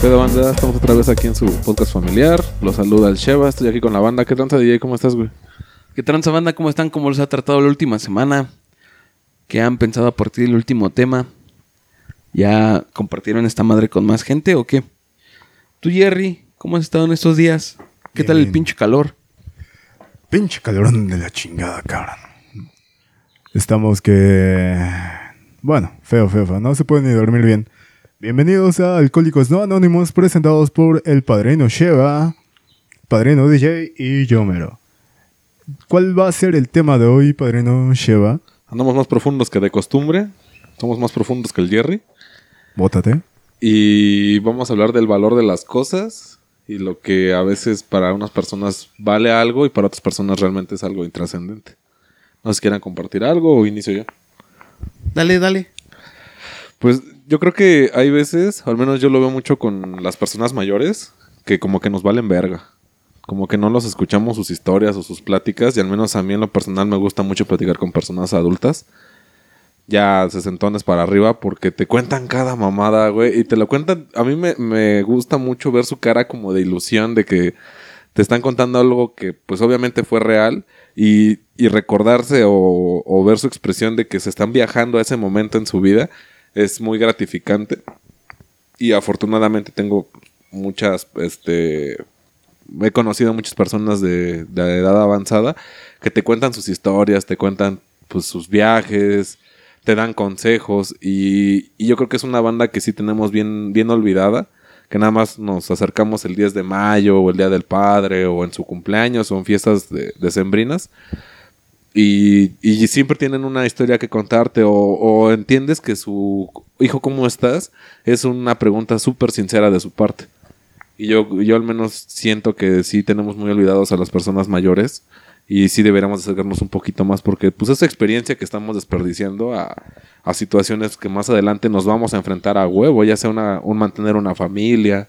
Pero banda, estamos otra vez aquí en su podcast familiar. Los saluda el Sheva, estoy aquí con la banda. ¿Qué tranza DJ? ¿Cómo estás, güey? ¿Qué tranza banda? ¿Cómo están? ¿Cómo los ha tratado la última semana? ¿Qué han pensado a partir del último tema? ¿Ya compartieron esta madre con más gente o qué? Tú, Jerry, ¿cómo has estado en estos días? ¿Qué tal el Bien. pinche calor? Pinche calorón de la chingada, cabrón. Estamos que... Bueno, feo, feo, feo. No se puede ni dormir bien. Bienvenidos a Alcohólicos No Anónimos, presentados por el Padrino Sheva, Padrino DJ y Yomero. ¿Cuál va a ser el tema de hoy, Padrino Sheva? Andamos más profundos que de costumbre. Somos más profundos que el Jerry. Bótate. Y vamos a hablar del valor de las cosas y lo que a veces para unas personas vale algo y para otras personas realmente es algo intrascendente. No sé si quieran compartir algo o inicio yo. Dale, dale. Pues yo creo que hay veces, al menos yo lo veo mucho con las personas mayores, que como que nos valen verga. Como que no los escuchamos sus historias o sus pláticas, y al menos a mí en lo personal me gusta mucho platicar con personas adultas. Ya sesentones para arriba, porque te cuentan cada mamada, güey. Y te lo cuentan. A mí me, me gusta mucho ver su cara como de ilusión de que te están contando algo que, pues obviamente fue real. Y, y recordarse o, o ver su expresión de que se están viajando a ese momento en su vida es muy gratificante. Y afortunadamente tengo muchas, este, he conocido a muchas personas de, de edad avanzada que te cuentan sus historias, te cuentan pues sus viajes, te dan consejos y, yo creo que es una banda que sí tenemos bien, bien olvidada, que nada más nos acercamos el 10 de mayo o el Día del Padre o en su cumpleaños o en fiestas de, decembrinas y, y siempre tienen una historia que contarte o, o entiendes que su hijo, ¿cómo estás? Es una pregunta súper sincera de su parte. Y yo, yo al menos siento que sí tenemos muy olvidados a las personas mayores y sí deberíamos acercarnos un poquito más porque pues esa experiencia que estamos desperdiciando a, a situaciones que más adelante nos vamos a enfrentar a huevo, ya sea un mantener una familia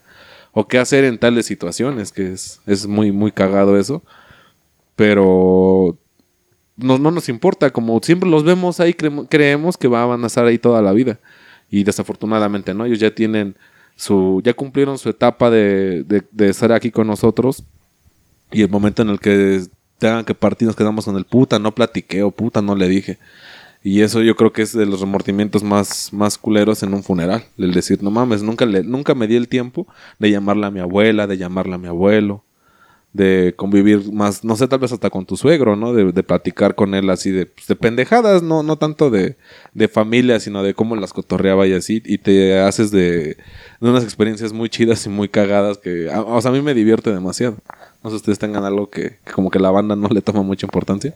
o qué hacer en tales situaciones, que es, es muy, muy cagado eso. Pero no, no nos importa, como siempre los vemos ahí, creemos, creemos que van a estar ahí toda la vida. Y desafortunadamente no, ellos ya tienen su, ya cumplieron su etapa de, de estar aquí con nosotros. Y el momento en el que que partir nos quedamos con el puta, no platiqué o puta, no le dije. Y eso yo creo que es de los remordimientos más, más culeros en un funeral. El decir, no mames, nunca, le, nunca me di el tiempo de llamarle a mi abuela, de llamarle a mi abuelo de convivir más, no sé, tal vez hasta con tu suegro, ¿no? De, de platicar con él así de, pues, de pendejadas, no, no tanto de, de familia, sino de cómo las cotorreaba y así, y te haces de, de unas experiencias muy chidas y muy cagadas que, o sea, a mí me divierte demasiado. No sé si ustedes tengan algo que, que como que la banda no le toma mucha importancia.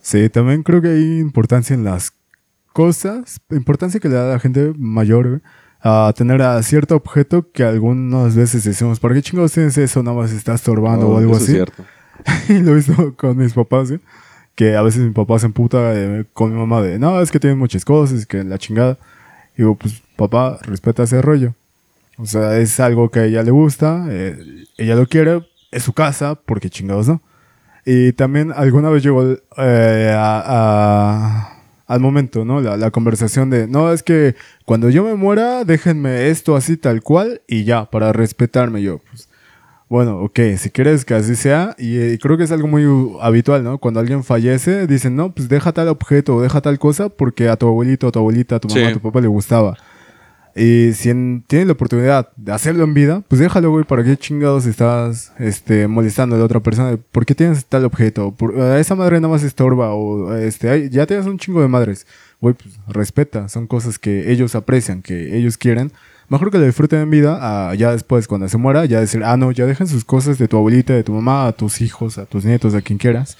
Sí, también creo que hay importancia en las cosas, importancia que le da a la gente mayor, a tener a cierto objeto que algunas veces decimos, ¿para qué chingados tienes eso? Nada más está estorbando Oh, o algo eso así. Es cierto. y lo he visto con mis papás, ¿sí? que a veces mi papá se emputa eh, con mi mamá de, no, es que tienen muchas cosas, que la chingada. Y digo, pues papá, respeta ese rollo. O sea, es algo que a ella le gusta, eh, ella lo quiere, es su casa, porque chingados no. Y también alguna vez llegó eh, a- a- al momento, ¿no? La, la conversación de, no, es que cuando yo me muera, déjenme esto así tal cual y ya, para respetarme yo. Pues, bueno, ok, si quieres que así sea, y, eh, creo que es algo muy habitual, ¿no? Cuando alguien fallece, dicen, no, pues deja tal objeto o deja tal cosa porque a tu abuelito, a tu abuelita, a tu mamá, Sí. a tu papá le gustaba. Y si en- tienes la oportunidad de hacerlo en vida, pues déjalo, güey, ¿para qué chingados estás este, molestando a la otra persona? ¿Por qué tienes tal objeto? Por, a esa madre nada más estorba o este, ay, ya tienes un chingo de madres. Güey, pues respeta, son cosas que ellos aprecian, que ellos quieren. Mejor que lo disfruten en vida, a ya después, cuando se muera, ya decir, ah, no, ya dejen sus cosas de tu abuelita, de tu mamá, a tus hijos, a tus nietos, a quien quieras.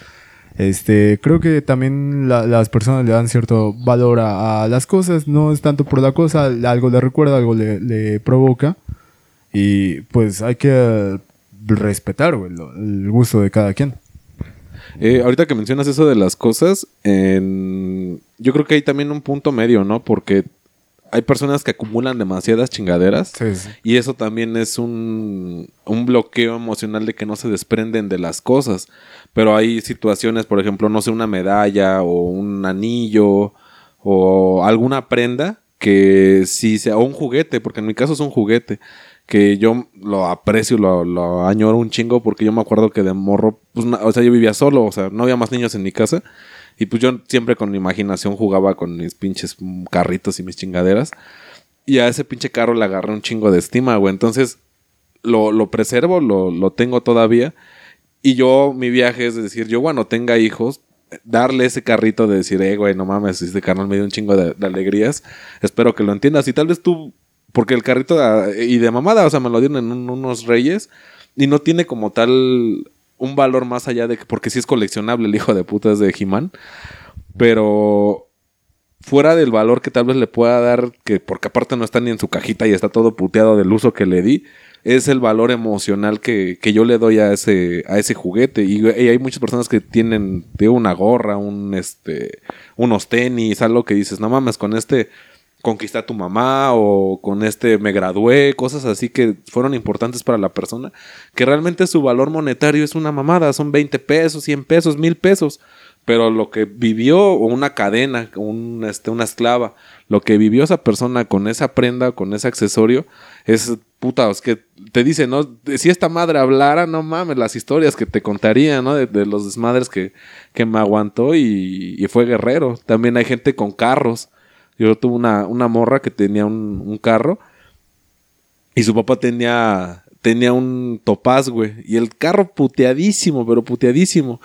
Este, creo que también la- las personas le dan cierto valor a, a las cosas, no es tanto por la cosa, algo le recuerda, algo le, provoca. Y pues hay que respetar güey, el gusto de cada quien. Eh, ahorita que mencionas eso de las cosas, en- yo creo que hay también un punto medio, ¿no? Porque hay personas que acumulan demasiadas chingaderas. Sí, sí. Y eso también es un, un bloqueo emocional de que no se desprenden de las cosas. Pero hay situaciones, por ejemplo, no sé, una medalla o un anillo o alguna prenda que sí sea, o un juguete, porque en mi caso es un juguete, que yo lo aprecio, lo, lo añoro un chingo, porque yo me acuerdo que de morro, pues, o sea, yo vivía solo, o sea, no había más niños en mi casa. Y pues yo siempre con mi imaginación jugaba con mis pinches carritos y mis chingaderas. Y a ese pinche carro le agarré un chingo de estima, güey. Entonces, lo, lo preservo, lo, lo tengo todavía. Y yo, mi viaje es decir, yo cuando tenga hijos, darle ese carrito de decir, eh, güey, no mames, este carnal me dio un chingo de, de alegrías. Espero que lo entiendas. Y tal vez tú, porque el carrito, ah, y de mamada, o sea, me lo dieron en un- unos reyes. Y no tiene como tal un valor más allá de que, porque sí es coleccionable el hijo de puta es de He-Man. Pero fuera del valor que tal vez le pueda dar, que porque aparte no está ni en su cajita y está todo puteado del uso que le di, es el valor emocional que, que yo le doy a ese, a ese juguete. Y, y hay muchas personas que tienen una gorra, un este, unos tenis, algo que dices, no mames, con este conquisté a tu mamá o con este me gradué, cosas así que fueron importantes para la persona, que realmente su valor monetario es una mamada, son 20 pesos, 100 pesos, 1000 pesos, pero lo que vivió una cadena, un, este, una esclava, lo que vivió esa persona con esa prenda, con ese accesorio, es puta, es que te dice, ¿no? Si esta madre hablara, no mames, las historias que te contaría, ¿no? De, de los desmadres que, que me aguantó y fue guerrero. También hay gente con carros. Yo tuve una, una morra que tenía un, un carro y su papá tenía, tenía un topaz, güey. Y el carro puteadísimo, pero puteadísimo.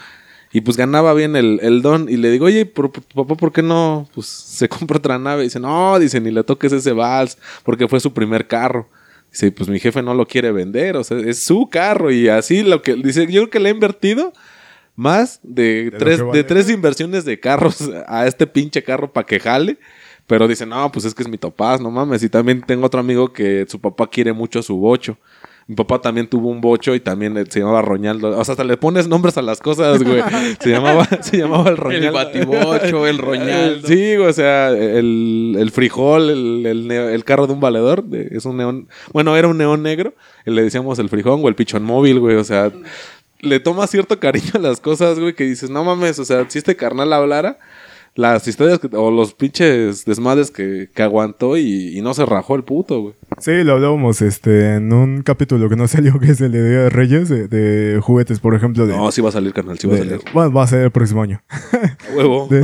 Y pues ganaba bien el, el don. Y le digo, oye, pero, tu papá, ¿por qué no? Pues se compra otra nave. Y dice, no, dice, ni le toques ese vals, porque fue su primer carro. Dice, pues mi jefe no lo quiere vender, o sea, es su carro. Y así lo que, dice, yo creo que le he invertido más de, tres, vale. de tres inversiones de carros a este pinche carro para que jale. Pero dice, no, pues es que es mi topaz, no mames. Y también tengo otro amigo que su papá quiere mucho su bocho. Mi papá también tuvo un bocho y también eh, se llamaba Roñaldo. O sea, hasta le pones nombres a las cosas, güey. Se llamaba, se llamaba el Roñaldo. El batibocho, el Roñaldo. Sí, güey, o sea, el, el frijol, el, el, el carro de un valedor, de- es un neón. Bueno, era un neón negro. y le decíamos el frijón o el pichón móvil, güey. O sea, le toma cierto cariño a las cosas, güey, que dices, no mames, o sea, si este carnal hablara, las historias que- o los pinches desmadres que, que aguantó y, y no se rajó el puto, güey. Sí, lo hablábamos este, en un capítulo que no salió, que es el de Día de Reyes, de, de juguetes, por ejemplo. De, No, sí va a salir, carnal, sí va a salir. bueno, va a ser el próximo año. Huevo.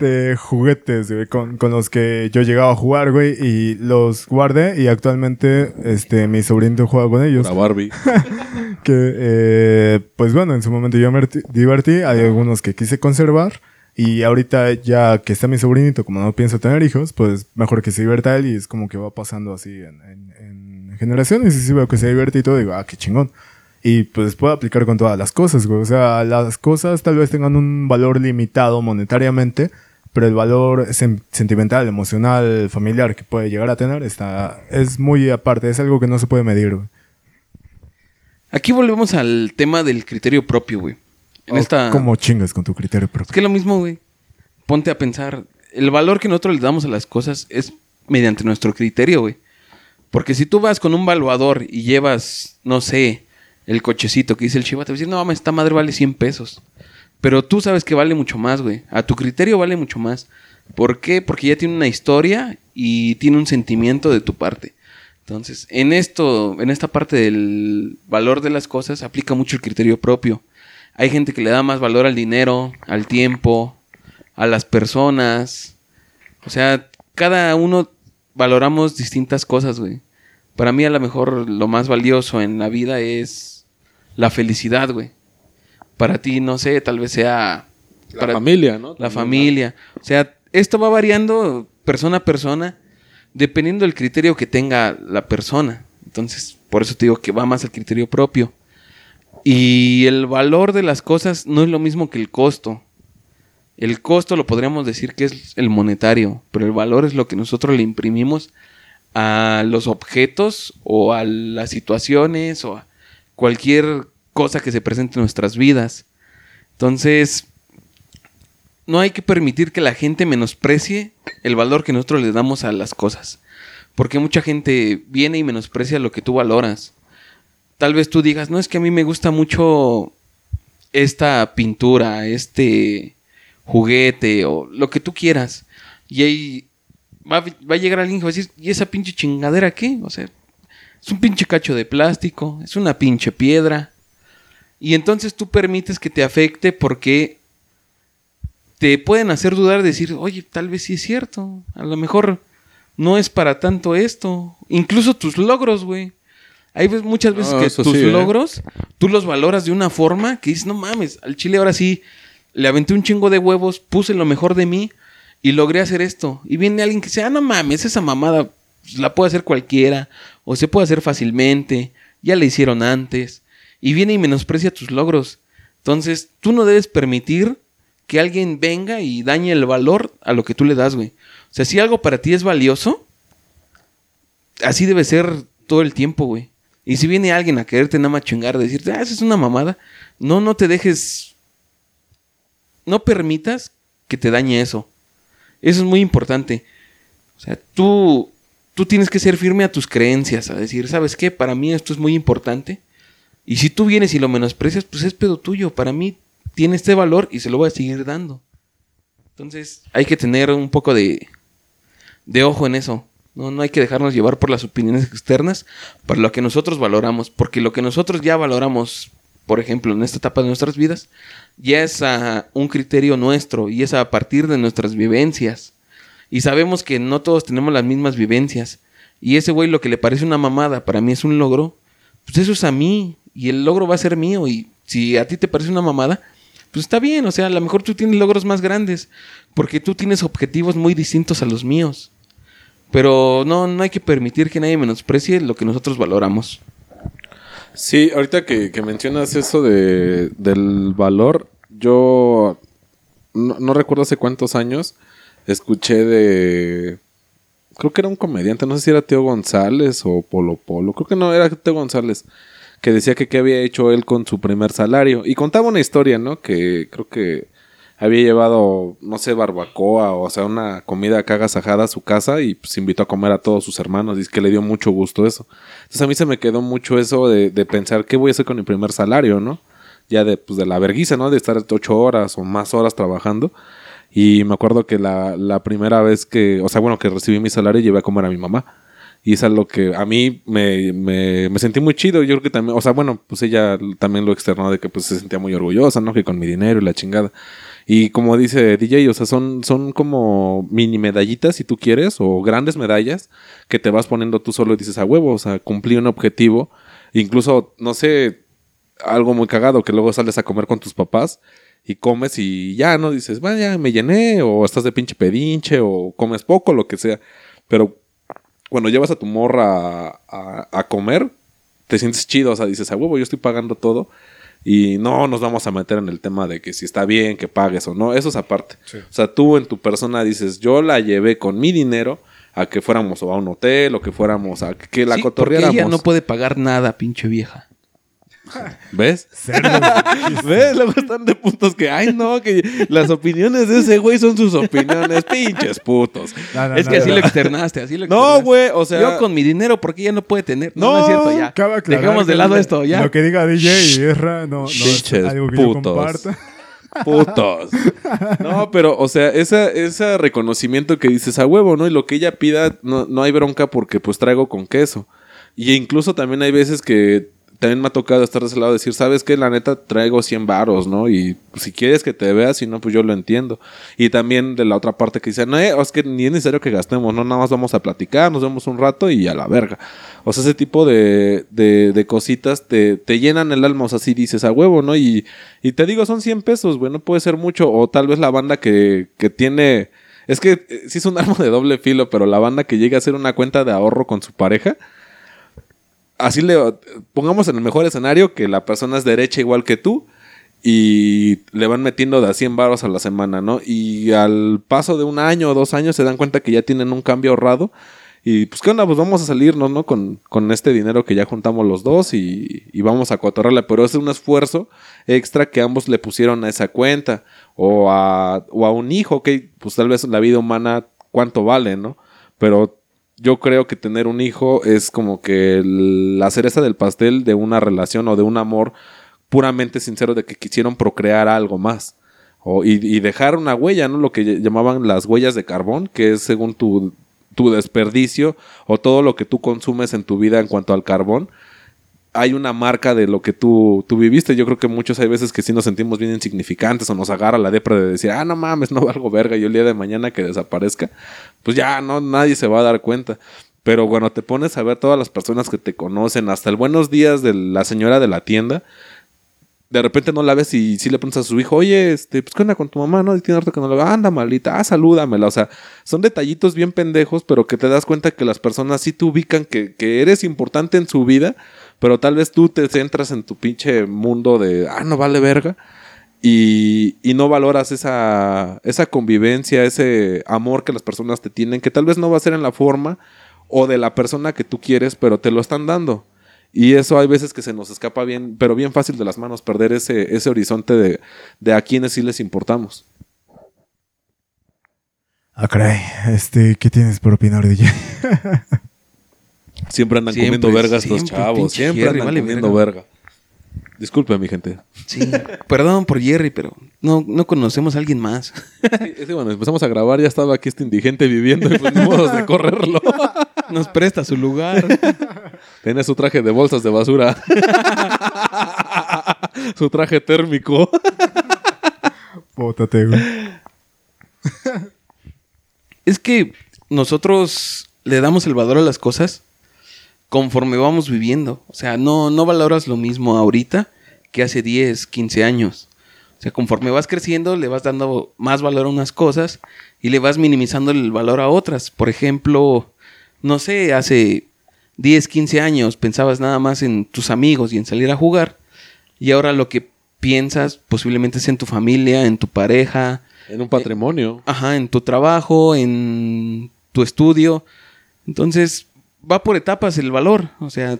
De, de juguetes, güey, con, con los que yo llegaba a jugar, güey, y los guardé y actualmente este, mi sobrinito juega con ellos. La Barbie. que eh, pues bueno, en su momento yo me divertí, hay algunos que quise conservar y ahorita ya que está mi sobrinito, como no pienso tener hijos, pues mejor que se divierta él y es como que va pasando así en, en- en generaciones y si veo que se divierte y todo, digo, ah, qué chingón. Y pues puedo aplicar con todas las cosas, güey. O sea, las cosas tal vez tengan un valor limitado monetariamente, pero el valor sen- sentimental, emocional, familiar que puede llegar a tener está, es muy aparte, es algo que no se puede medir, güey. Aquí volvemos al tema del criterio propio, güey. En esta... ¿Cómo chingas con tu criterio Es propio? que es lo mismo, güey. Ponte a pensar. El valor que nosotros le damos a las cosas es mediante nuestro criterio, güey. Porque si tú vas con un valuador y llevas, no sé, el cochecito que dice el chiva, te va a decir, no, mames, esta madre vale 100 pesos. Pero tú sabes que vale mucho más, güey. A tu criterio vale mucho más. ¿Por qué? Porque ya tiene una historia y tiene un sentimiento de tu parte. Entonces, en esto, en esta parte del valor de las cosas, aplica mucho el criterio propio. Hay gente que le da más valor al dinero, al tiempo, a las personas. O sea, cada uno valoramos distintas cosas, güey. Para mí, a lo mejor, lo más valioso en la vida es la felicidad, güey. Para ti, no sé, tal vez sea... La para- familia, ¿no? la También, familia. O sea, esto va variando persona a persona, dependiendo del criterio que tenga la persona. Entonces, por eso te digo que va más al criterio propio. Y el valor de las cosas no es lo mismo que el costo. El costo lo podríamos decir que es el monetario, pero el valor es lo que nosotros le imprimimos a los objetos o a las situaciones o a cualquier cosa que se presente en nuestras vidas. Entonces, no hay que permitir que la gente menosprecie el valor que nosotros le damos a las cosas. Porque mucha gente viene y menosprecia lo que tú valoras. Tal vez tú digas, no es que a mí me gusta mucho esta pintura, este juguete o lo que tú quieras. Y ahí va, va a llegar alguien que va a decir, ¿y esa pinche chingadera qué? O sea, es un pinche cacho de plástico, es una pinche piedra. Y entonces tú permites que te afecte porque te pueden hacer dudar, decir, oye, tal vez sí es cierto, a lo mejor no es para tanto esto. Incluso tus logros, güey. Hay muchas veces que tus sí, ¿eh? logros, tú los valoras de una forma que dices, no mames, al chile ahora sí, le aventé un chingo de huevos, puse lo mejor de mí y logré hacer esto. Y viene alguien que dice, ah, no mames, esa mamada pues, la puede hacer cualquiera, o se puede hacer fácilmente, ya la hicieron antes, y viene y menosprecia tus logros. Entonces, tú no debes permitir que alguien venga y dañe el valor a lo que tú le das, güey. O sea, si algo para ti es valioso, así debe ser todo el tiempo, güey. Y si viene alguien a quererte nada más chingar, decirte, ah, esa es una mamada, no, no te dejes, no permitas que te dañe eso. Eso es muy importante. O sea, tú, tú tienes que ser firme a tus creencias, a decir, ¿sabes qué? Para mí esto es muy importante. Y si tú vienes y lo menosprecias, pues es pedo tuyo. Para mí tiene este valor y se lo voy a seguir dando. Entonces hay que tener un poco de, de ojo en eso. No, no hay que dejarnos llevar por las opiniones externas para lo que nosotros valoramos. Porque lo que nosotros ya valoramos, por ejemplo, en esta etapa de nuestras vidas, ya es a un criterio nuestro y es a partir de nuestras vivencias. Y sabemos que no todos tenemos las mismas vivencias. Y ese güey lo que le parece una mamada, para mí es un logro, pues eso es a mí. Y el logro va a ser mío. Y si a ti te parece una mamada, pues está bien. O sea, a lo mejor tú tienes logros más grandes. Porque tú tienes objetivos muy distintos a los míos. Pero no, no hay que permitir que nadie menosprecie lo que nosotros valoramos. Sí, ahorita que, que mencionas eso de, del valor, yo no, no recuerdo hace cuántos años escuché de... Creo que era un comediante, no sé si era Teo González o Polo Polo, creo que no, era Teo González, que decía que qué había hecho él con su primer salario. Y contaba una historia, ¿no? Que creo que había llevado, no sé, barbacoa o, sea, una comida acá agasajada a su casa y pues invitó a comer a todos sus hermanos. Y es que le dio mucho gusto eso. Entonces a mí se me quedó mucho eso de, de pensar qué voy a hacer con mi primer salario, ¿no? Ya de, pues, de la verguiza, ¿no? De estar ocho horas o más horas trabajando. Y me acuerdo que la, la primera vez que, o sea, bueno, que recibí mi salario llevé a comer a mi mamá. Y es algo que a mí me, me, me sentí muy chido. Yo creo que también, o sea, bueno, pues ella también lo externó de que pues se sentía muy orgullosa, ¿no? Que con mi dinero y la chingada. Y como dice DJ, o sea, son, son como mini medallitas, si tú quieres, o grandes medallas que te vas poniendo tú solo y dices a huevo, o sea, cumplí un objetivo. Incluso, no sé, algo muy cagado, que luego sales a comer con tus papás y comes y ya, ¿no? Dices, vaya, me llené, o estás de pinche pedinche, o comes poco, lo que sea. Pero cuando llevas a tu morra a, a- a comer, te sientes chido, o sea, dices, a huevo, yo estoy pagando todo. Y no nos vamos a meter en el tema de que si está bien que pagues o no, eso es aparte. O sea, tú en tu persona dices, yo la llevé con mi dinero a que fuéramos o a un hotel o que fuéramos a que la Sí, porque cotorreáramos. ella no puede pagar nada, pinche vieja. ¿Ves? ¿Ves? Luego están de puntos que, ay, no, que las opiniones de ese güey son sus opiniones, pinches putos. No, no, es no, que así no. lo externaste, así lo No, externaste. güey, o sea. Yo con mi dinero, porque ella no puede tener. No, No, no es cierto, ya. Aclarar Dejemos de lado esto, ya. Lo que diga DJ y Erra no, no es Pinches algo que yo putos. comparto. Putos. No, pero, o sea, esa, ese reconocimiento que dices a huevo, ¿no? Y lo que ella pida, no, no hay bronca porque pues traigo con queso. Y incluso también hay veces que también me ha tocado estar de ese lado decir, ¿sabes qué? La neta traigo 100 varos, ¿no? Y si quieres que te veas, si no, pues yo lo entiendo. Y también de la otra parte que dice, no, eh, es que ni es necesario que gastemos, ¿no? Nada más vamos a platicar, nos vemos un rato y a la verga. O sea, ese tipo de, de, de cositas te, te llenan el alma, o sea, si dices a huevo, ¿no? Y, y te digo, son 100 pesos, güey, no puede ser mucho. O tal vez la banda que, que tiene... Es que eh, sí es un arma de doble filo, pero la banda que llega a hacer una cuenta de ahorro con su pareja, así le pongamos en el mejor escenario que la persona es derecha igual que tú y le van metiendo de a 100 baros a la semana, ¿no? Y al paso de un año o dos años se dan cuenta que ya tienen un cambio ahorrado Y pues, ¿qué onda? Pues vamos a salirnos, ¿no? Con, con este dinero que ya juntamos los dos y, y vamos a cotorrarle. Pero es un esfuerzo extra que ambos le pusieron a esa cuenta. O a, o a un hijo, que pues tal vez la vida humana, ¿cuánto vale, no? Pero yo creo que tener un hijo es como que la cereza del pastel de una relación o de un amor puramente sincero de que quisieron procrear algo más. O, y, y dejar una huella, ¿no? Lo que llamaban las huellas de carbón, que es según tu, tu desperdicio o todo lo que tú consumes en tu vida en cuanto al carbón, hay una marca de lo que tú, tú viviste. Yo creo que muchos hay veces que sí nos sentimos bien insignificantes o nos agarra la depra de decir, ah, no mames, no valgo verga y el día de mañana que desaparezca, pues ya no, nadie se va a dar cuenta. Pero bueno, te pones a ver todas las personas que te conocen, hasta el buenos días de la señora de la tienda, de repente no la ves y si le preguntas a su hijo, oye, este, pues qué onda con tu mamá, ¿no? Y tiene harto que no la vea, anda malita, ah, salúdamela. O sea, son detallitos bien pendejos, pero que te das cuenta que las personas sí te ubican que, que eres importante en su vida, pero tal vez tú te centras en tu pinche mundo de, ah, no vale verga. Y, y no valoras esa, esa convivencia, ese amor que las personas te tienen, que tal vez no va a ser en la forma o de la persona que tú quieres, pero te lo están dando. Y eso hay veces que se nos escapa bien, pero bien fácil de las manos, perder ese, ese horizonte de, de a quienes sí les importamos. Ah. Este, ¿qué tienes por opinar, DJ? Siempre andan Siempre, comiendo vergas los chavos. Siempre Jerry, andan vale comiendo verga. Disculpe, mi gente. Sí, perdón por Jerry, pero no, no conocemos a alguien más. Sí, es que cuando empezamos a grabar ya estaba aquí este indigente viviendo y pues ni modos de correrlo. Nos presta su lugar. Tiene su traje de bolsas de basura. su traje térmico. Bótate, güey. Es que nosotros le damos el valor a las cosas conforme vamos viviendo. O sea, no, no valoras lo mismo ahorita que hace 10, 15 años. O sea, conforme vas creciendo, le vas dando más valor a unas cosas y le vas minimizando el valor a otras. Por ejemplo, no sé, hace 10, 15 años pensabas nada más en tus amigos y en salir a jugar. Y ahora lo que piensas posiblemente es en tu familia, en tu pareja, En un patrimonio. Ajá, en tu trabajo, en tu estudio. Entonces, va por etapas el valor. O sea,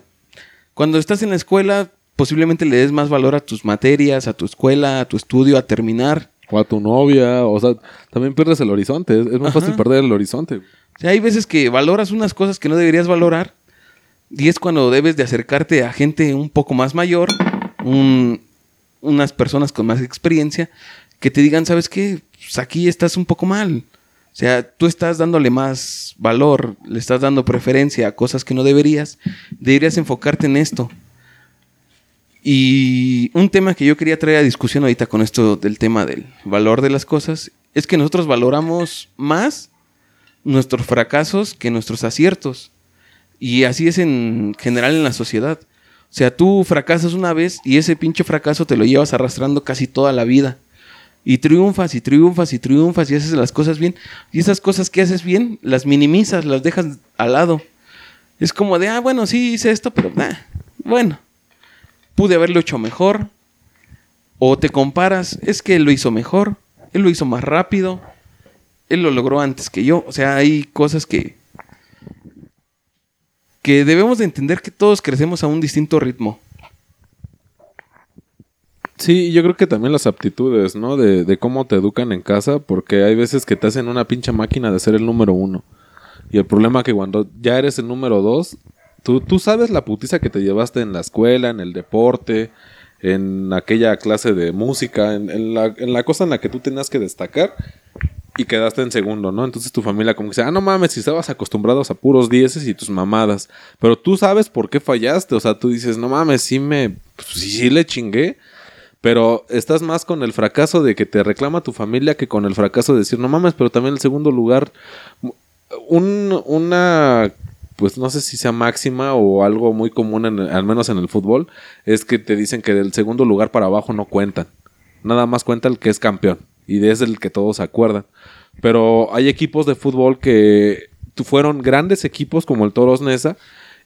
cuando estás en la escuela, posiblemente le des más valor a tus materias, a tu escuela, a tu estudio, a terminar. O a tu novia. O sea, también pierdes el horizonte. Es, es más Ajá. fácil perder el horizonte. O sea, hay veces que valoras unas cosas que no deberías valorar. Y es cuando debes de acercarte a gente un poco más mayor, un- unas personas con más experiencia, que te digan, ¿sabes qué? Pues aquí estás un poco mal. O sea, tú estás dándole más valor, le estás dando preferencia a cosas que no deberías. Deberías enfocarte en esto. Y un tema que yo quería traer a discusión ahorita con esto del tema del valor de las cosas, es que nosotros valoramos más nuestros fracasos que nuestros aciertos. Y así es en general en la sociedad. O sea, tú fracasas una vez y ese pinche fracaso te lo llevas arrastrando casi toda la vida. Y triunfas y triunfas y triunfas y haces las cosas bien. Y esas cosas que haces bien, las minimizas, las dejas al lado. Es como de, ah, bueno, sí hice esto, pero nah, bueno, pude haberlo hecho mejor. O te comparas, es que él lo hizo mejor, él lo hizo más rápido, él lo logró antes que yo. O sea, hay cosas que que debemos de entender que todos crecemos a un distinto ritmo. Sí, yo creo que también las aptitudes, ¿no? De, de cómo te educan en casa, porque hay veces que te hacen una pinche máquina de ser el número uno. Y el problema es que cuando ya eres el número dos, tú, tú sabes la putiza que te llevaste en la escuela, en el deporte, en aquella clase de música, en, en la, en la cosa en la que tú tenías que destacar y quedaste en segundo, ¿no? Entonces tu familia como que dice, ah, no mames, si estabas acostumbrados a puros dieces y tus mamadas. Pero tú sabes por qué fallaste, o sea, tú dices, no mames, sí me, pues, sí, sí le chingué. Pero estás más con el fracaso de que te reclama tu familia que con el fracaso de decir, no mames, pero también el segundo lugar, un, una, pues no sé si sea máxima o algo muy común, en, al menos en el fútbol, es que te dicen que del segundo lugar para abajo no cuentan. Nada más cuenta el que es campeón y ese el que todos se acuerdan. Pero hay equipos de fútbol que fueron grandes equipos como el Toros Nesa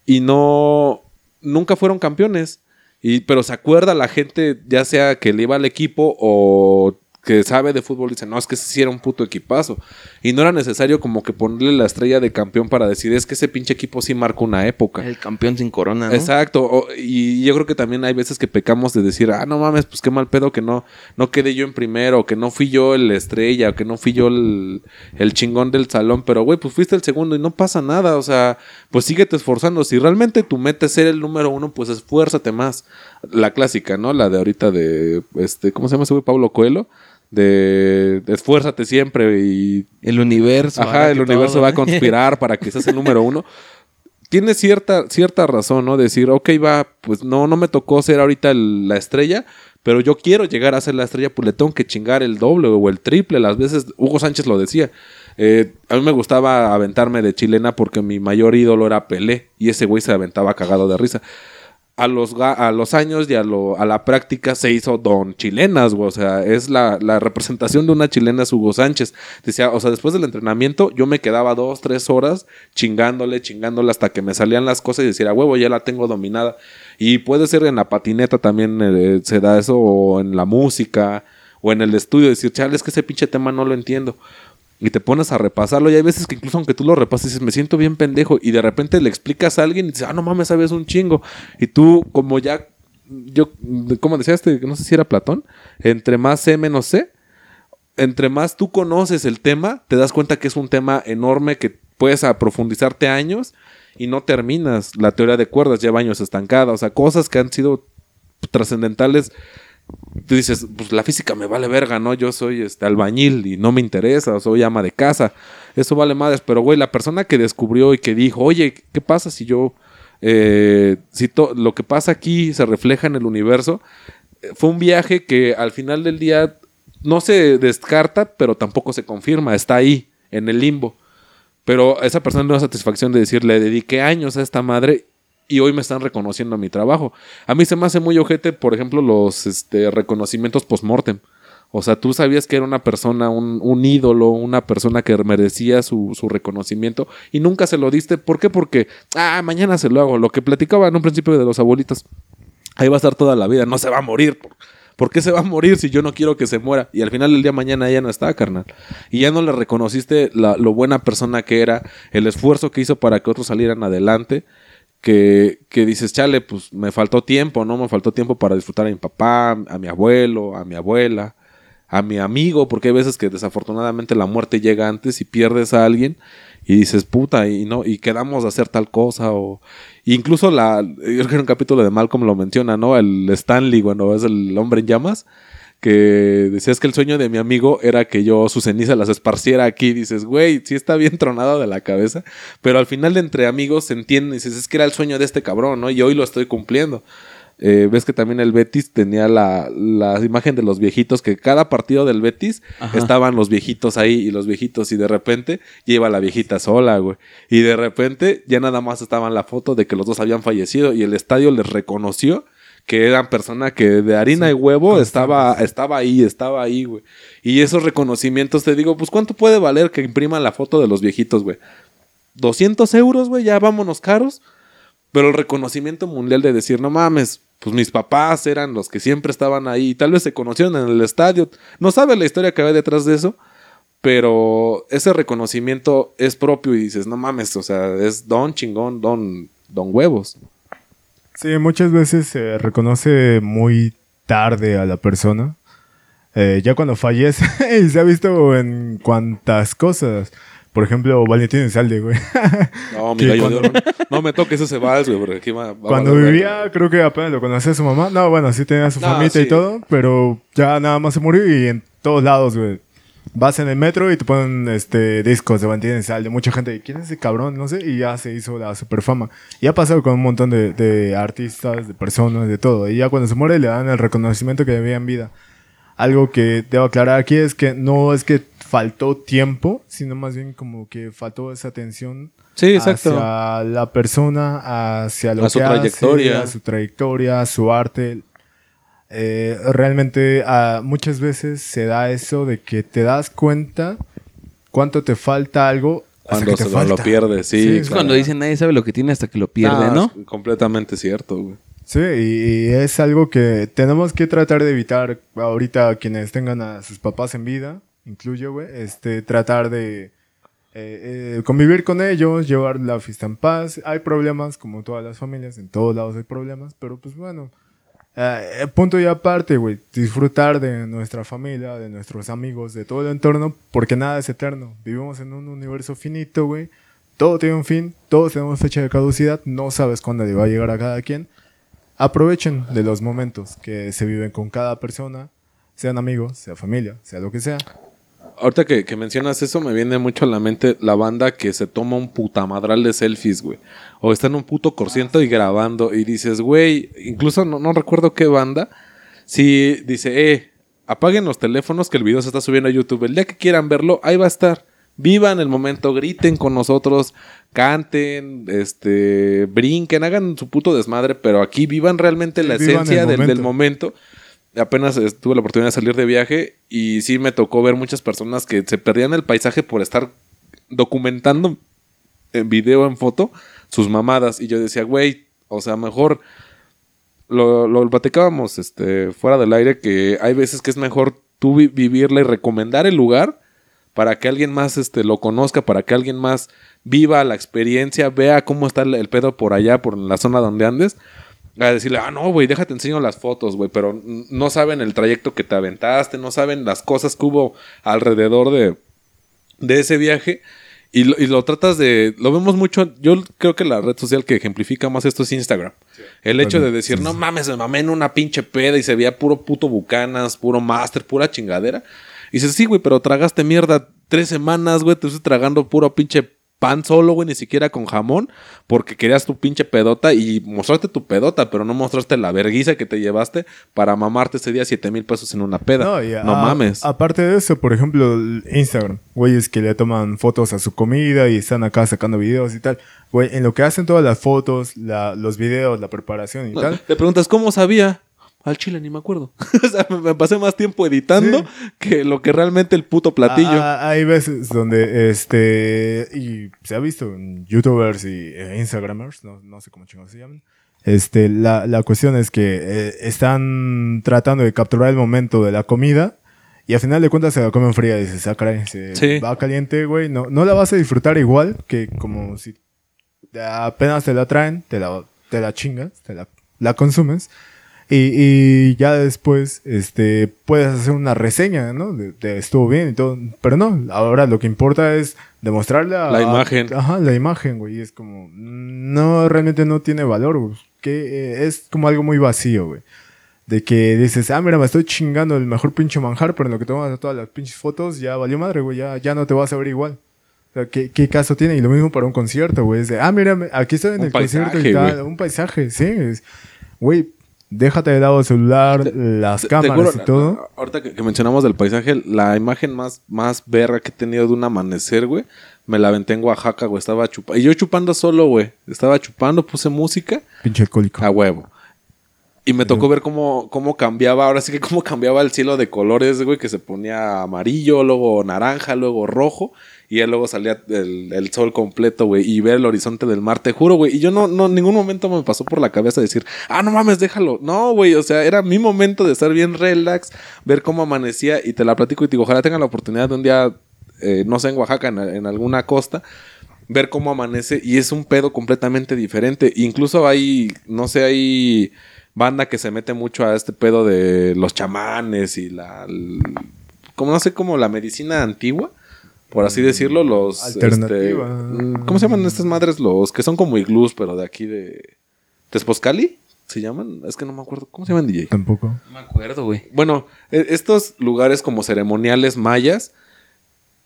y no, nunca fueron campeones. Y, pero se acuerda la gente, ya sea que le iba al equipo o que sabe de fútbol dice, no, es que ese sí era un puto equipazo. Y no era necesario como que ponerle la estrella de campeón para decir, es que ese pinche equipo sí marcó una época. El campeón sin corona, ¿no? Exacto, o- y yo creo que también hay veces que pecamos de decir, ah, no mames, pues qué mal pedo que no, no quedé yo en primero, o que no fui yo el estrella, o que no fui yo el, el chingón del salón, pero güey, pues fuiste el segundo y no pasa nada, o sea, pues síguete esforzando. Si realmente tu meta es ser el número uno, pues esfuérzate más. La clásica, ¿no? La de ahorita de, este, ¿cómo se llama ese güey? Pablo Coelho. De, esfuérzate siempre y El universo. Ajá, el universo todo, va a conspirar para que seas el número uno. Tiene cierta, cierta razón, ¿no? Decir, ok, va, pues no, no me tocó ser ahorita el- la estrella, pero yo quiero llegar a ser la estrella, pues le tengo que chingar el doble o el triple. Las veces, Hugo Sánchez lo decía. Eh, a mí me gustaba aventarme de chilena porque mi mayor ídolo era Pelé y ese güey se aventaba cagado de risa a los, a los años y a, lo- a la práctica se hizo don chilenas. O sea, es la, la representación de una chilena Hugo Sánchez. Decía, o sea, después del entrenamiento yo me quedaba dos, tres horas chingándole, chingándole hasta que me salían las cosas y decir, a huevo, ya la tengo dominada. Y puede ser en la patineta también eh, se da eso, o en la música, o en el estudio, decir, chale, es que ese pinche tema no lo entiendo. Y te pones a repasarlo. Y hay veces que incluso aunque tú lo repases, dices, me siento bien pendejo. Y de repente le explicas a alguien y dices, ah, no mames, sabes un chingo. Y tú, como ya, yo, como decía este, no sé si era Platón, entre más sé, menos sé. Entre más tú conoces el tema, te das cuenta que es un tema enorme que puedes profundizarte años y no terminas. La teoría de cuerdas lleva años estancada. O sea, cosas que han sido trascendentales tú dices, pues la física me vale verga, ¿no? Yo soy este albañil y no me interesa, o soy ama de casa. Eso vale madres. Pero, güey, la persona que descubrió y que dijo, oye, ¿qué pasa si yo. eh, si lo que pasa aquí se refleja en el universo? Eh, Fue un viaje que al final del día no se descarta, pero tampoco se confirma. Está ahí, en el limbo. Pero esa persona no da satisfacción de decir, le dediqué años a esta madre y hoy me están reconociendo mi trabajo. A mí se me hace muy ojete, por ejemplo, los este, reconocimientos post-mortem. O sea, tú sabías que era una persona, un, un ídolo, una persona que merecía su, su reconocimiento y nunca se lo diste. ¿Por qué? Porque, ah, mañana se lo hago. Lo que platicaba en un principio de los abuelitos. Ahí va a estar toda la vida, no se va a morir. ¿Por, ¿por qué se va a morir si yo no quiero que se muera? Y al final del día mañana ella no está, carnal. Y ya no le reconociste la, lo buena persona que era, el esfuerzo que hizo para que otros salieran adelante. Que, que dices, chale, pues me faltó tiempo, ¿no? Me faltó tiempo para disfrutar a mi papá, a mi abuelo, a mi abuela, a mi amigo, porque hay veces que desafortunadamente la muerte llega antes y pierdes a alguien y dices, puta, y no, y quedamos de hacer tal cosa, o incluso la, yo creo que en un capítulo de Malcolm lo menciona, ¿no? El Stanley, bueno, es el hombre en llamas, que decías que el sueño de mi amigo era que yo sus cenizas las esparciera aquí, dices, güey, sí está bien tronado de la cabeza, pero al final de entre amigos se entiende, dices, es que era el sueño de este cabrón, ¿no? Y hoy lo estoy cumpliendo. Eh, ves que también el Betis tenía la, la imagen de los viejitos, que cada partido del Betis Ajá. estaban los viejitos ahí y los viejitos, y de repente lleva la viejita sola, güey. Y de repente ya nada más estaban la foto de que los dos habían fallecido y el estadio les reconoció que eran personas que de harina y huevo estaba, estaba ahí, estaba ahí, güey. Y esos reconocimientos, te digo, pues ¿cuánto puede valer que impriman la foto de los viejitos, güey? 200 euros, güey, ya vámonos caros. Pero el reconocimiento mundial de decir, no mames, pues mis papás eran los que siempre estaban ahí. y Tal vez se conocieron en el estadio. No sabe la historia que hay detrás de eso. Pero ese reconocimiento es propio y dices, no mames, o sea, es don chingón, don, don huevos. Sí, muchas veces se reconoce muy tarde a la persona. Eh, ya cuando fallece, y se ha visto en cuantas cosas. Por ejemplo, Valentín Elizalde, güey. No, mi gallo cuando-. No me toques ese vals, güey, porque aquí va, va a Cuando vivía, creo que apenas lo conocía su mamá. No, bueno, sí tenía su No, familia sí. y todo, pero ya nada más se murió y en todos lados, güey. Vas en el metro y te ponen este discos de Valentín Elizalde. Mucha gente, ¿quién es ese cabrón? No sé, y ya se hizo la super fama. Y ha pasado con un montón de, de artistas, de personas, de todo. Y ya cuando se muere le dan el reconocimiento que debía en vida. Algo que debo aclarar aquí es que no es que faltó tiempo, sino más bien como que faltó esa atención Sí, exacto. hacia la persona, hacia lo A su que hace, trayectoria. a su trayectoria, a su arte. Eh, realmente ah, muchas veces se da eso de que te das cuenta cuánto te falta algo hasta Cuando que te se lo- pierdes, sí, Sí, Es cuando dicen nadie sabe lo que tiene hasta que lo pierde, ¿no? es completamente cierto, güey. Sí, y, y es algo que tenemos que tratar de evitar ahorita quienes tengan a sus papás en vida, incluyo, güey, este, tratar de eh, eh, convivir con ellos, llevar la fiesta en paz. Hay problemas, como todas las familias, en todos lados hay problemas, pero pues bueno, eh, punto y aparte, güey, disfrutar de nuestra familia, de nuestros amigos, de todo el entorno, porque nada es eterno. Vivimos en un universo finito, güey. Todo tiene un fin, todos tenemos fecha de caducidad, no sabes cuándo le va a llegar a cada quien. Aprovechen de los momentos que se viven con cada persona, sean amigos, sea familia, sea lo que sea. Ahorita que, que mencionas eso, me viene mucho a la mente la banda que se toma un putamadral de selfies, güey. O está en un puto corciento y grabando. Y dices, güey, incluso no, no recuerdo qué banda. Si dice, eh, apaguen los teléfonos que el video se está subiendo a YouTube. El día que quieran verlo, ahí va a estar. Vivan el momento, griten con nosotros, canten, este, brinquen, hagan su puto desmadre, pero aquí vivan realmente la vivan esencia el del, del momento. Apenas tuve la oportunidad de salir de viaje y sí me tocó ver muchas personas que se perdían el paisaje por estar documentando en video, en foto, sus mamadas. Y yo decía, güey, o sea, mejor lo, lo platicábamos este, fuera del aire que hay veces que es mejor tú vi- vivirla y recomendar el lugar para que alguien más este, lo conozca, para que alguien más viva la experiencia, vea cómo está el pedo por allá, por la zona donde andes. A decirle, ah, no, güey, déjate enseño las fotos, güey, pero no saben el trayecto que te aventaste, no saben las cosas que hubo alrededor de, de ese viaje. Y lo, y lo tratas de. Lo vemos mucho. Yo creo que la red social que ejemplifica más esto es Instagram. El hecho de decir, no mames, me mamé en una pinche peda y se veía puro puto bucanas, puro master, pura chingadera. Y dices, sí, güey, pero tragaste mierda tres semanas, güey. Te estás tragando puro pinche pan solo, güey, ni siquiera con jamón, porque querías tu pinche pedota y mostraste tu pedota, pero no mostraste la verguiza que te llevaste para mamarte ese día siete mil pesos en una peda. No, a- mames. Aparte de eso, por ejemplo, Instagram, güeyes que le toman fotos a su comida y están acá sacando videos y tal. Güey, en lo que hacen todas las fotos, la- los videos, la preparación y tal. Te preguntas, ¿cómo sabía? Al chile ni me acuerdo. o sea, me- pasé más tiempo editando Sí. que lo que realmente el puto platillo. Ah, ah, hay veces donde, este, y se ha visto en youtubers y eh, instagramers, no, no sé cómo chingados se llaman. Este, la, la cuestión es que eh, están tratando de capturar el momento de la comida y al final de cuentas se la comen fría y dices, ah, caray, se Sí. va caliente, güey. No, no la vas a disfrutar igual que como si apenas te la traen, te la, te la chingas, te la, la consumes. Y, y ya después, este, puedes hacer una reseña, ¿no? De, de estuvo bien y todo. Pero no, ahora lo que importa es demostrarle a- La imagen. Ajá, la imagen, güey. Es como, no, realmente no tiene valor, güey. Que eh, es como algo muy vacío, güey. De que dices, ah, mira, me estoy chingando el mejor pinche manjar, pero en lo que tomas todas las pinches fotos, ya valió madre, güey. Ya, ya no te vas a ver igual. O sea, ¿qué, qué caso tiene? Y lo mismo para un concierto, güey. Es de, ah, mira, aquí estoy en Un el concierto y tal. Un paisaje, sí. es- Güey, déjate de lado el celular, las Te- te cámaras juro, y todo. Ahorita que, que mencionamos del paisaje, la imagen más, más berra que he tenido de un amanecer, güey, me la aventé en Oaxaca, güey. Estaba chupando. Y yo chupando solo, güey. Estaba chupando, puse música Pinche alcohólico. a huevo. Y me tocó ver cómo, cómo cambiaba, ahora sí que cómo cambiaba el cielo de colores, güey, que se ponía amarillo, luego naranja, luego rojo, y ya luego salía el, el sol completo, güey, y ver el horizonte del mar, te juro, güey. Y yo no, no, en ningún momento me pasó por la cabeza decir, ah, no mames, déjalo. No, güey, o sea, era mi momento de estar bien relax, ver cómo amanecía, y te la platico y te digo, ojalá tenga la oportunidad de un día, eh, no sé, en Oaxaca, en, alguna costa, ver cómo amanece y es un pedo completamente diferente. Incluso hay, no sé, hay banda que se mete mucho a este pedo de los chamanes y la, l- como no sé, como la medicina antigua, por así decirlo, los... Alternativa. este, ¿Cómo se llaman estas madres? Los que son como iglús, pero de aquí de... ¿Tespozcali? ¿Se llaman? Es que no me acuerdo. ¿Cómo se llaman, DJ? Tampoco. No me acuerdo, güey. Bueno, e- estos lugares como ceremoniales mayas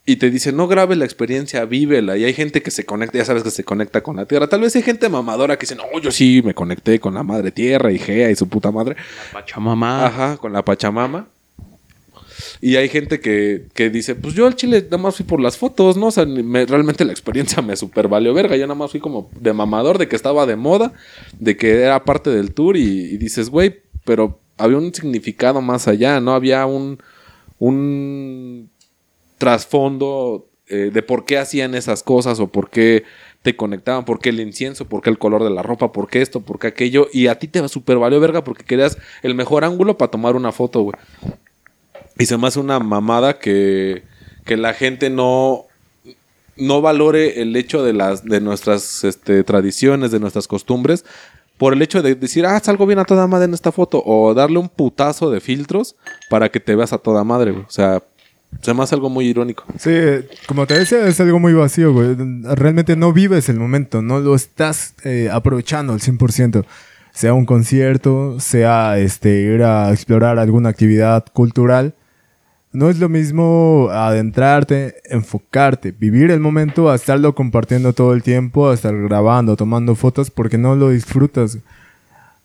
y te dicen, no grabe la experiencia, vívela. Y hay gente que se conecta, ya sabes que se conecta con la tierra. Tal vez hay gente mamadora que dice, no, yo sí me conecté con la madre tierra y Gea y su puta madre. La Pachamama. Ajá, con la Pachamama. Y hay gente que, que dice, pues yo al chile nada más fui por las fotos, ¿no? O sea, realmente la experiencia me super valió verga. Yo nada más fui como de mamador, de que estaba de moda, de que era parte del tour y, y dices, güey, pero había un significado más allá, ¿no? Había un, un trasfondo eh, de por qué hacían esas cosas o por qué te conectaban, por qué el incienso, por qué el color de la ropa, por qué esto, por qué aquello, y a ti te super valió verga porque querías el mejor ángulo para tomar una foto, güey. Y se me hace una mamada que, que la gente no, no valore el hecho de las de nuestras este, tradiciones, de nuestras costumbres, por el hecho de decir, ah, salgo bien a toda madre en esta foto, o darle un putazo de filtros para que te veas a toda madre, güey. O sea, se me hace algo muy irónico. Sí, como te decía, es algo muy vacío, güey. Realmente no vives el momento, no lo estás eh, aprovechando al 100%. Sea un concierto, sea este, ir a explorar alguna actividad cultural. No es lo mismo adentrarte, enfocarte, vivir el momento, a estarlo compartiendo todo el tiempo, a estar grabando, tomando fotos, porque no lo disfrutas.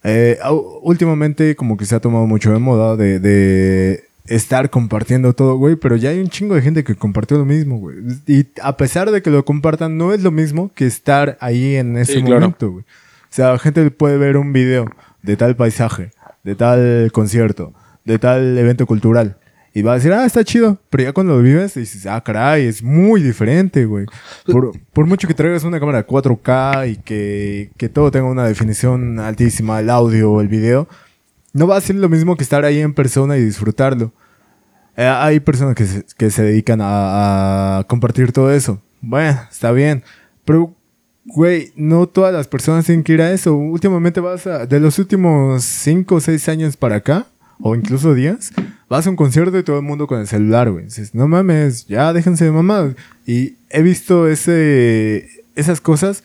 Eh, últimamente como que se ha tomado mucho de moda de, de estar compartiendo todo, güey, pero ya hay un chingo de gente que compartió lo mismo, güey. Y a pesar de que lo compartan, no es lo mismo que estar ahí en ese Sí, claro. momento, güey. O sea, la gente puede ver un video de tal paisaje, de tal concierto, de tal evento cultural. Y va a decir, ah, está chido. Pero ya cuando lo vives, dices, ah, caray, es muy diferente, güey. Por, por mucho que traigas una cámara 4K y que, que todo tenga una definición altísima, el audio o el video, no va a ser lo mismo que estar ahí en persona y disfrutarlo. Eh, hay personas que se, que se dedican a, a compartir todo eso. Bueno, está bien. Pero, güey, no todas las personas tienen que ir a eso. Últimamente vas a... De los últimos 5 o 6 años para acá, o incluso días, vas a un concierto y todo el mundo con el celular, güey. Dices, no mames, ya déjense de mamadas. Y he visto ese, esas cosas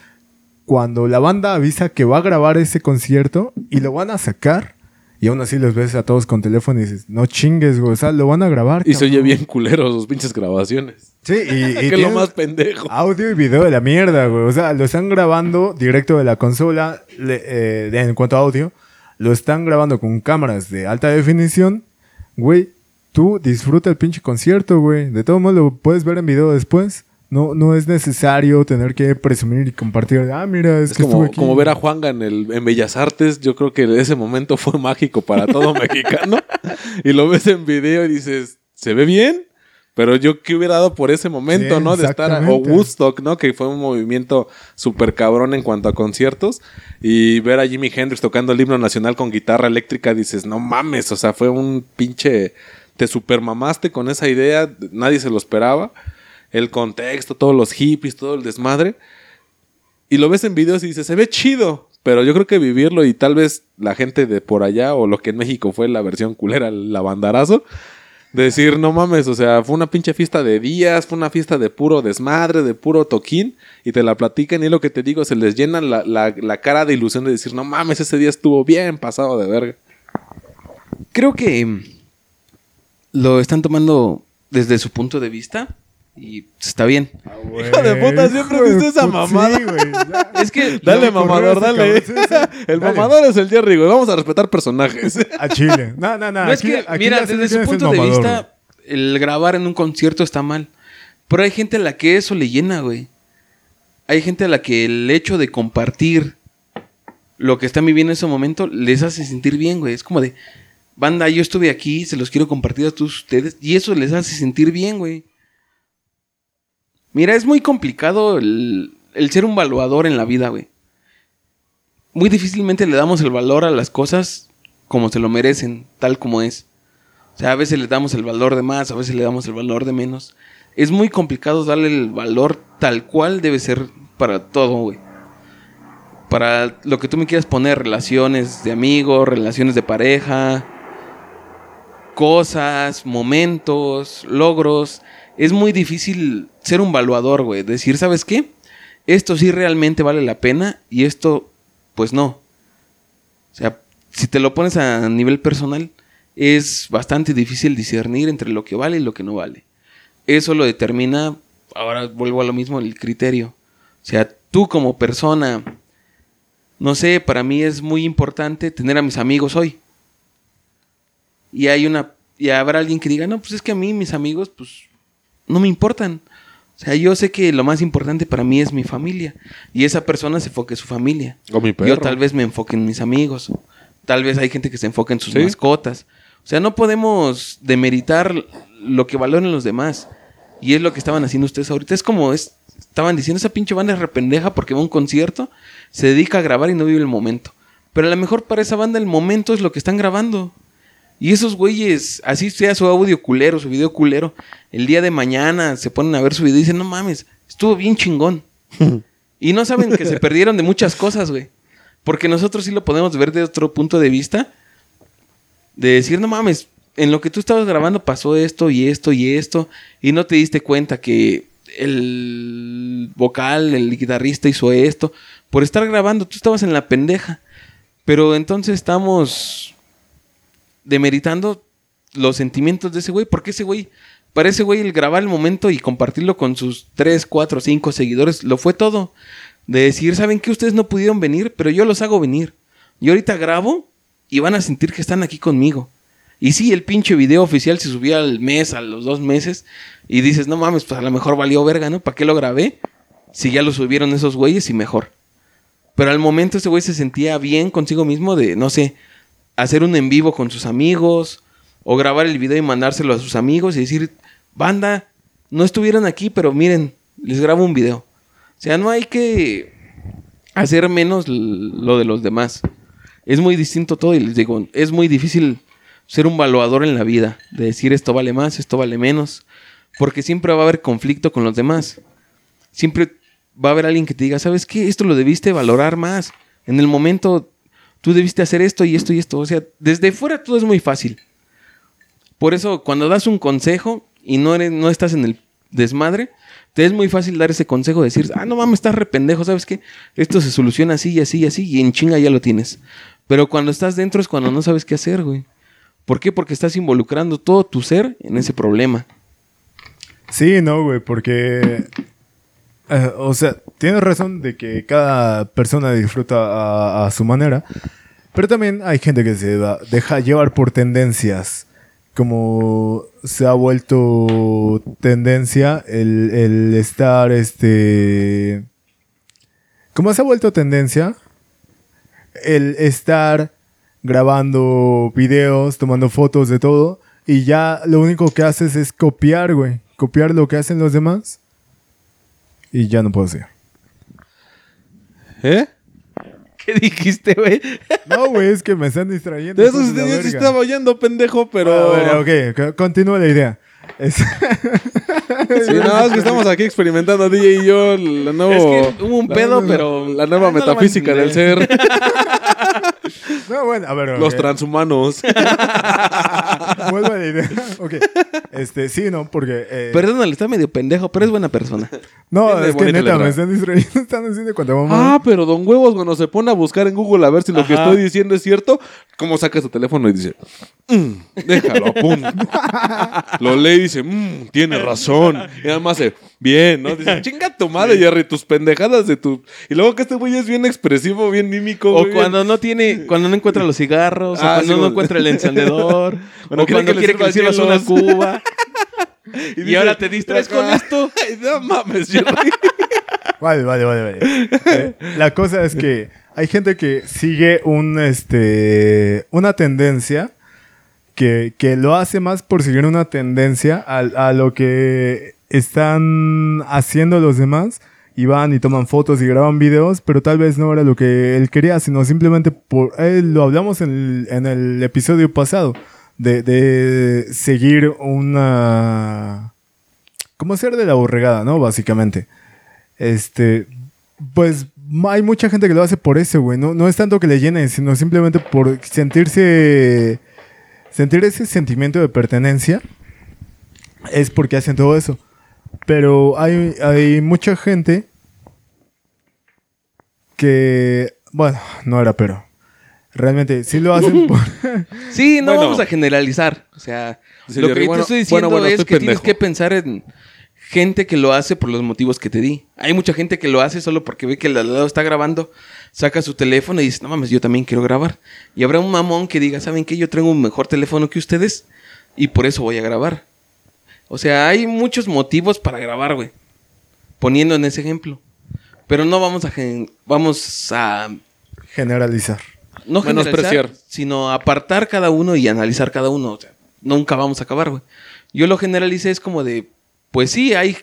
cuando la banda avisa que va a grabar ese concierto y lo van a sacar. Y aún así los ves a todos con teléfono y dices, no chingues, güey. O sea, lo van a grabar. Y se oye cabrón". bien culero sus pinches grabaciones. Sí, y, y que lo más pendejo. audio y video de la mierda, güey. O sea, lo están grabando directo de la consola le- eh, en cuanto a audio. Lo están grabando con cámaras de alta definición. Güey, tú disfruta el pinche concierto, güey. De todo modo lo puedes ver en video después. No, no es necesario tener que presumir y compartir. Ah, mira, es, Es que estuve como, aquí. como ver a Juanga en, el, en Bellas Artes. Yo creo que ese momento fue mágico para todo mexicano. y lo ves en video y dices, ¿se ve bien? Pero yo que hubiera dado por ese momento, Sí, ¿no? De estar... O. Woodstock, ¿no? Que fue un movimiento súper cabrón en cuanto a conciertos. Y ver a Jimi Hendrix tocando el himno nacional con guitarra eléctrica, dices, no mames, o sea, fue un pinche... Te super mamaste con esa idea, nadie se lo esperaba. El contexto, todos los hippies, todo el desmadre. Y lo ves en videos y dices, se ve chido. Pero yo creo que vivirlo y tal vez la gente de por allá o lo que en México fue la versión culera, la bandarazo, de decir, no mames, o sea, fue una pinche fiesta de días, fue una fiesta de puro desmadre, de puro toquín, y te la platican y lo que te digo, se les llena la, la- la cara de ilusión de decir, no mames, ese día estuvo bien pasado de verga. Creo que lo están tomando desde su punto de vista y está bien. Hijo de puta, siempre viste esa mamada. sí, güey. Es que Dale, mamador, dale. cabrón, sí, sí. El Dale. mamador es el Jerry, güey. Vamos a respetar personajes. A Chile. No, no, no. no es aquí- que, aquí mira, desde su punto de mamador, vista, el grabar en un concierto está mal. Pero hay gente a la que eso le llena, güey. Hay gente a la que el hecho de compartir lo que están viviendo en ese momento les hace sentir bien, güey. Es como de, banda, yo estuve aquí, se los quiero compartir a todos ustedes. Y eso les hace sentir bien, güey. Mira, es muy complicado el, ser un valuador en la vida, güey. Muy difícilmente le damos el valor a las cosas como se lo merecen, tal como es. O sea, a veces le damos el valor de más, a veces le damos el valor de menos. Es muy complicado darle el valor tal cual debe ser para todo, güey. Para lo que tú me quieras poner, relaciones de amigos, relaciones de pareja, cosas, momentos, logros. Es muy difícil ser un valuador, güey. Decir, ¿sabes qué? Esto sí realmente vale la pena y esto, pues no. O sea, si te lo pones a nivel personal, es bastante difícil discernir entre lo que vale y lo que no vale. Eso lo determina, ahora vuelvo a lo mismo, el criterio. O sea, tú como persona, no sé, para mí es muy importante tener a mis amigos hoy. Y hay una, y habrá alguien que diga, no, pues es que a mí mis amigos, pues, no me importan. O sea, yo sé que lo más importante para mí es mi familia. Y esa persona se enfoque en su familia. O mi perro. Yo tal vez me enfoque en mis amigos. Tal vez hay gente que se enfoca en sus Sí. mascotas. O sea, no podemos demeritar lo que valoren los demás. Y es lo que estaban haciendo ustedes ahorita. Es como, es, estaban diciendo, esa pinche banda es rependeja porque va a un concierto, se dedica a grabar y no vive el momento. Pero a lo mejor para esa banda el momento es lo que están grabando. Y esos güeyes, así sea su audio culero, su video culero, el día de mañana se ponen a ver su video y dicen, no mames, estuvo bien chingón. y no saben que se perdieron de muchas cosas, güey. Porque nosotros sí lo podemos ver de otro punto de vista. De decir, no mames, en lo que tú estabas grabando pasó esto y esto y esto. Y no te diste cuenta que el vocal, el guitarrista hizo esto. Por estar grabando, tú estabas en la pendeja. Pero entonces estamos demeritando los sentimientos de ese güey. Porque ese güey, para ese güey, el grabar el momento y compartirlo con sus 3, 4, 5 seguidores, lo fue todo. De decir, ¿saben que Ustedes no pudieron venir, pero yo los hago venir. Yo ahorita grabo y van a sentir que están aquí conmigo. Y sí, el pinche video oficial se subía al mes, a los dos meses, y dices, no mames, pues a lo mejor valió verga, ¿no? ¿Para qué lo grabé? Si ya lo subieron esos güeyes y mejor. Pero al momento ese güey se sentía bien consigo mismo de, no sé, hacer un en vivo con sus amigos, o grabar el video y mandárselo a sus amigos y decir, banda, no estuvieron aquí, pero miren, les grabo un video. O sea, no hay que hacer menos lo de los demás. Es muy distinto todo y les digo, es muy difícil ser un valuador en la vida, de decir esto vale más, esto vale menos, porque siempre va a haber conflicto con los demás. Siempre va a haber alguien que te diga, ¿sabes qué? Esto lo debiste valorar más. En el momento tú debiste hacer esto y esto y esto. O sea, desde fuera todo es muy fácil. Por eso, cuando das un consejo y no, no estás en el desmadre, te es muy fácil dar ese consejo, decir, ah, no mames, estás re pendejo, ¿sabes qué? Esto se soluciona así y así y así, y en chinga ya lo tienes. Pero cuando estás dentro es cuando no sabes qué hacer, güey. ¿Por qué? Porque estás involucrando todo tu ser en ese problema. Sí, no, güey, porque... eh, o sea, tienes razón de que cada persona disfruta a, su manera, pero también hay gente que se deja llevar por tendencias, como se ha vuelto tendencia el, el estar, este... ¿Cómo se ha vuelto tendencia? El estar grabando videos, tomando fotos de todo, y ya lo único que haces es copiar, güey. Copiar lo que hacen los demás. Y ya no puedo seguir. ¿Eh? ¿Qué dijiste, güey? No, güey, es que me están distrayendo. De eso yo estaba oyendo, pendejo, pero... A ver, ok, co- continúa la idea. Es- Sí, no, es que estamos aquí experimentando DJ y yo la nuevo, Es que hubo un la- pedo, la- pero- La nueva Ah, no metafísica del ser. no, bueno, a ver, Los transhumanos. Vuelvo a la idea. Ok. Este, sí, no, porque. eh, Perdónale, está medio pendejo, pero es buena persona. no, tiene es que neta, me están distrayendo. Están haciendo cuando mamá. ah, pero Don Huevos cuando se pone a buscar en Google a ver si lo que estoy diciendo es cierto, ¿cómo saca su teléfono y dice, "Mm, déjalo, apunto. lo lee y dice, "Mm, tiene razón. Y además dice, bien, ¿no? Dice, chinga tu madre, Jerry, tus pendejadas de tu... Y luego que este güey es bien expresivo, bien mímico. O cuando no tiene, cuando no encuentra los cigarros, Ah, o cuando sí, no como- encuentra el encendedor, Cuando o quiere cuando que quiere que le sirvas una cuba. y dice, ahora te distraes con esto. Ay, no mames, Jerry. Vale, vale, vale, vale. Eh, la cosa es que hay gente que sigue un, este, una tendencia que, que lo hace más por seguir una tendencia a, a lo que están haciendo los demás y van y toman fotos y graban videos, pero tal vez no era lo que él quería, sino simplemente por... eh, lo hablamos en el, en el episodio pasado, de, de seguir una... Como ser de la borregada, ¿no? Básicamente. Este, pues hay mucha gente que lo hace por eso, güey. No, no es tanto que le llene, sino simplemente por sentirse, sentir ese sentimiento de pertenencia. Es porque hacen todo eso. Pero hay, hay mucha gente que, bueno, no era pero. Realmente sí lo hacen por... Sí, no Bueno. vamos a generalizar. O sea, lo que yo bueno, te estoy diciendo bueno, bueno, es estoy que tienes que pensar en gente que lo hace por los motivos que te di. Hay mucha gente que lo hace solo porque ve que el al lado está grabando, saca su teléfono y dice, no mames, yo también quiero grabar. Y habrá un mamón que diga, ¿saben qué? Yo tengo un mejor teléfono que ustedes y por eso voy a grabar. O sea, hay muchos motivos para grabar, güey. Poniendo en ese ejemplo. Pero no vamos a... gen- Vamos a generalizar. no generalizar, sino apartar cada uno y analizar cada uno. O sea, nunca vamos a acabar, güey. Yo lo generalicé es como de, pues sí, hay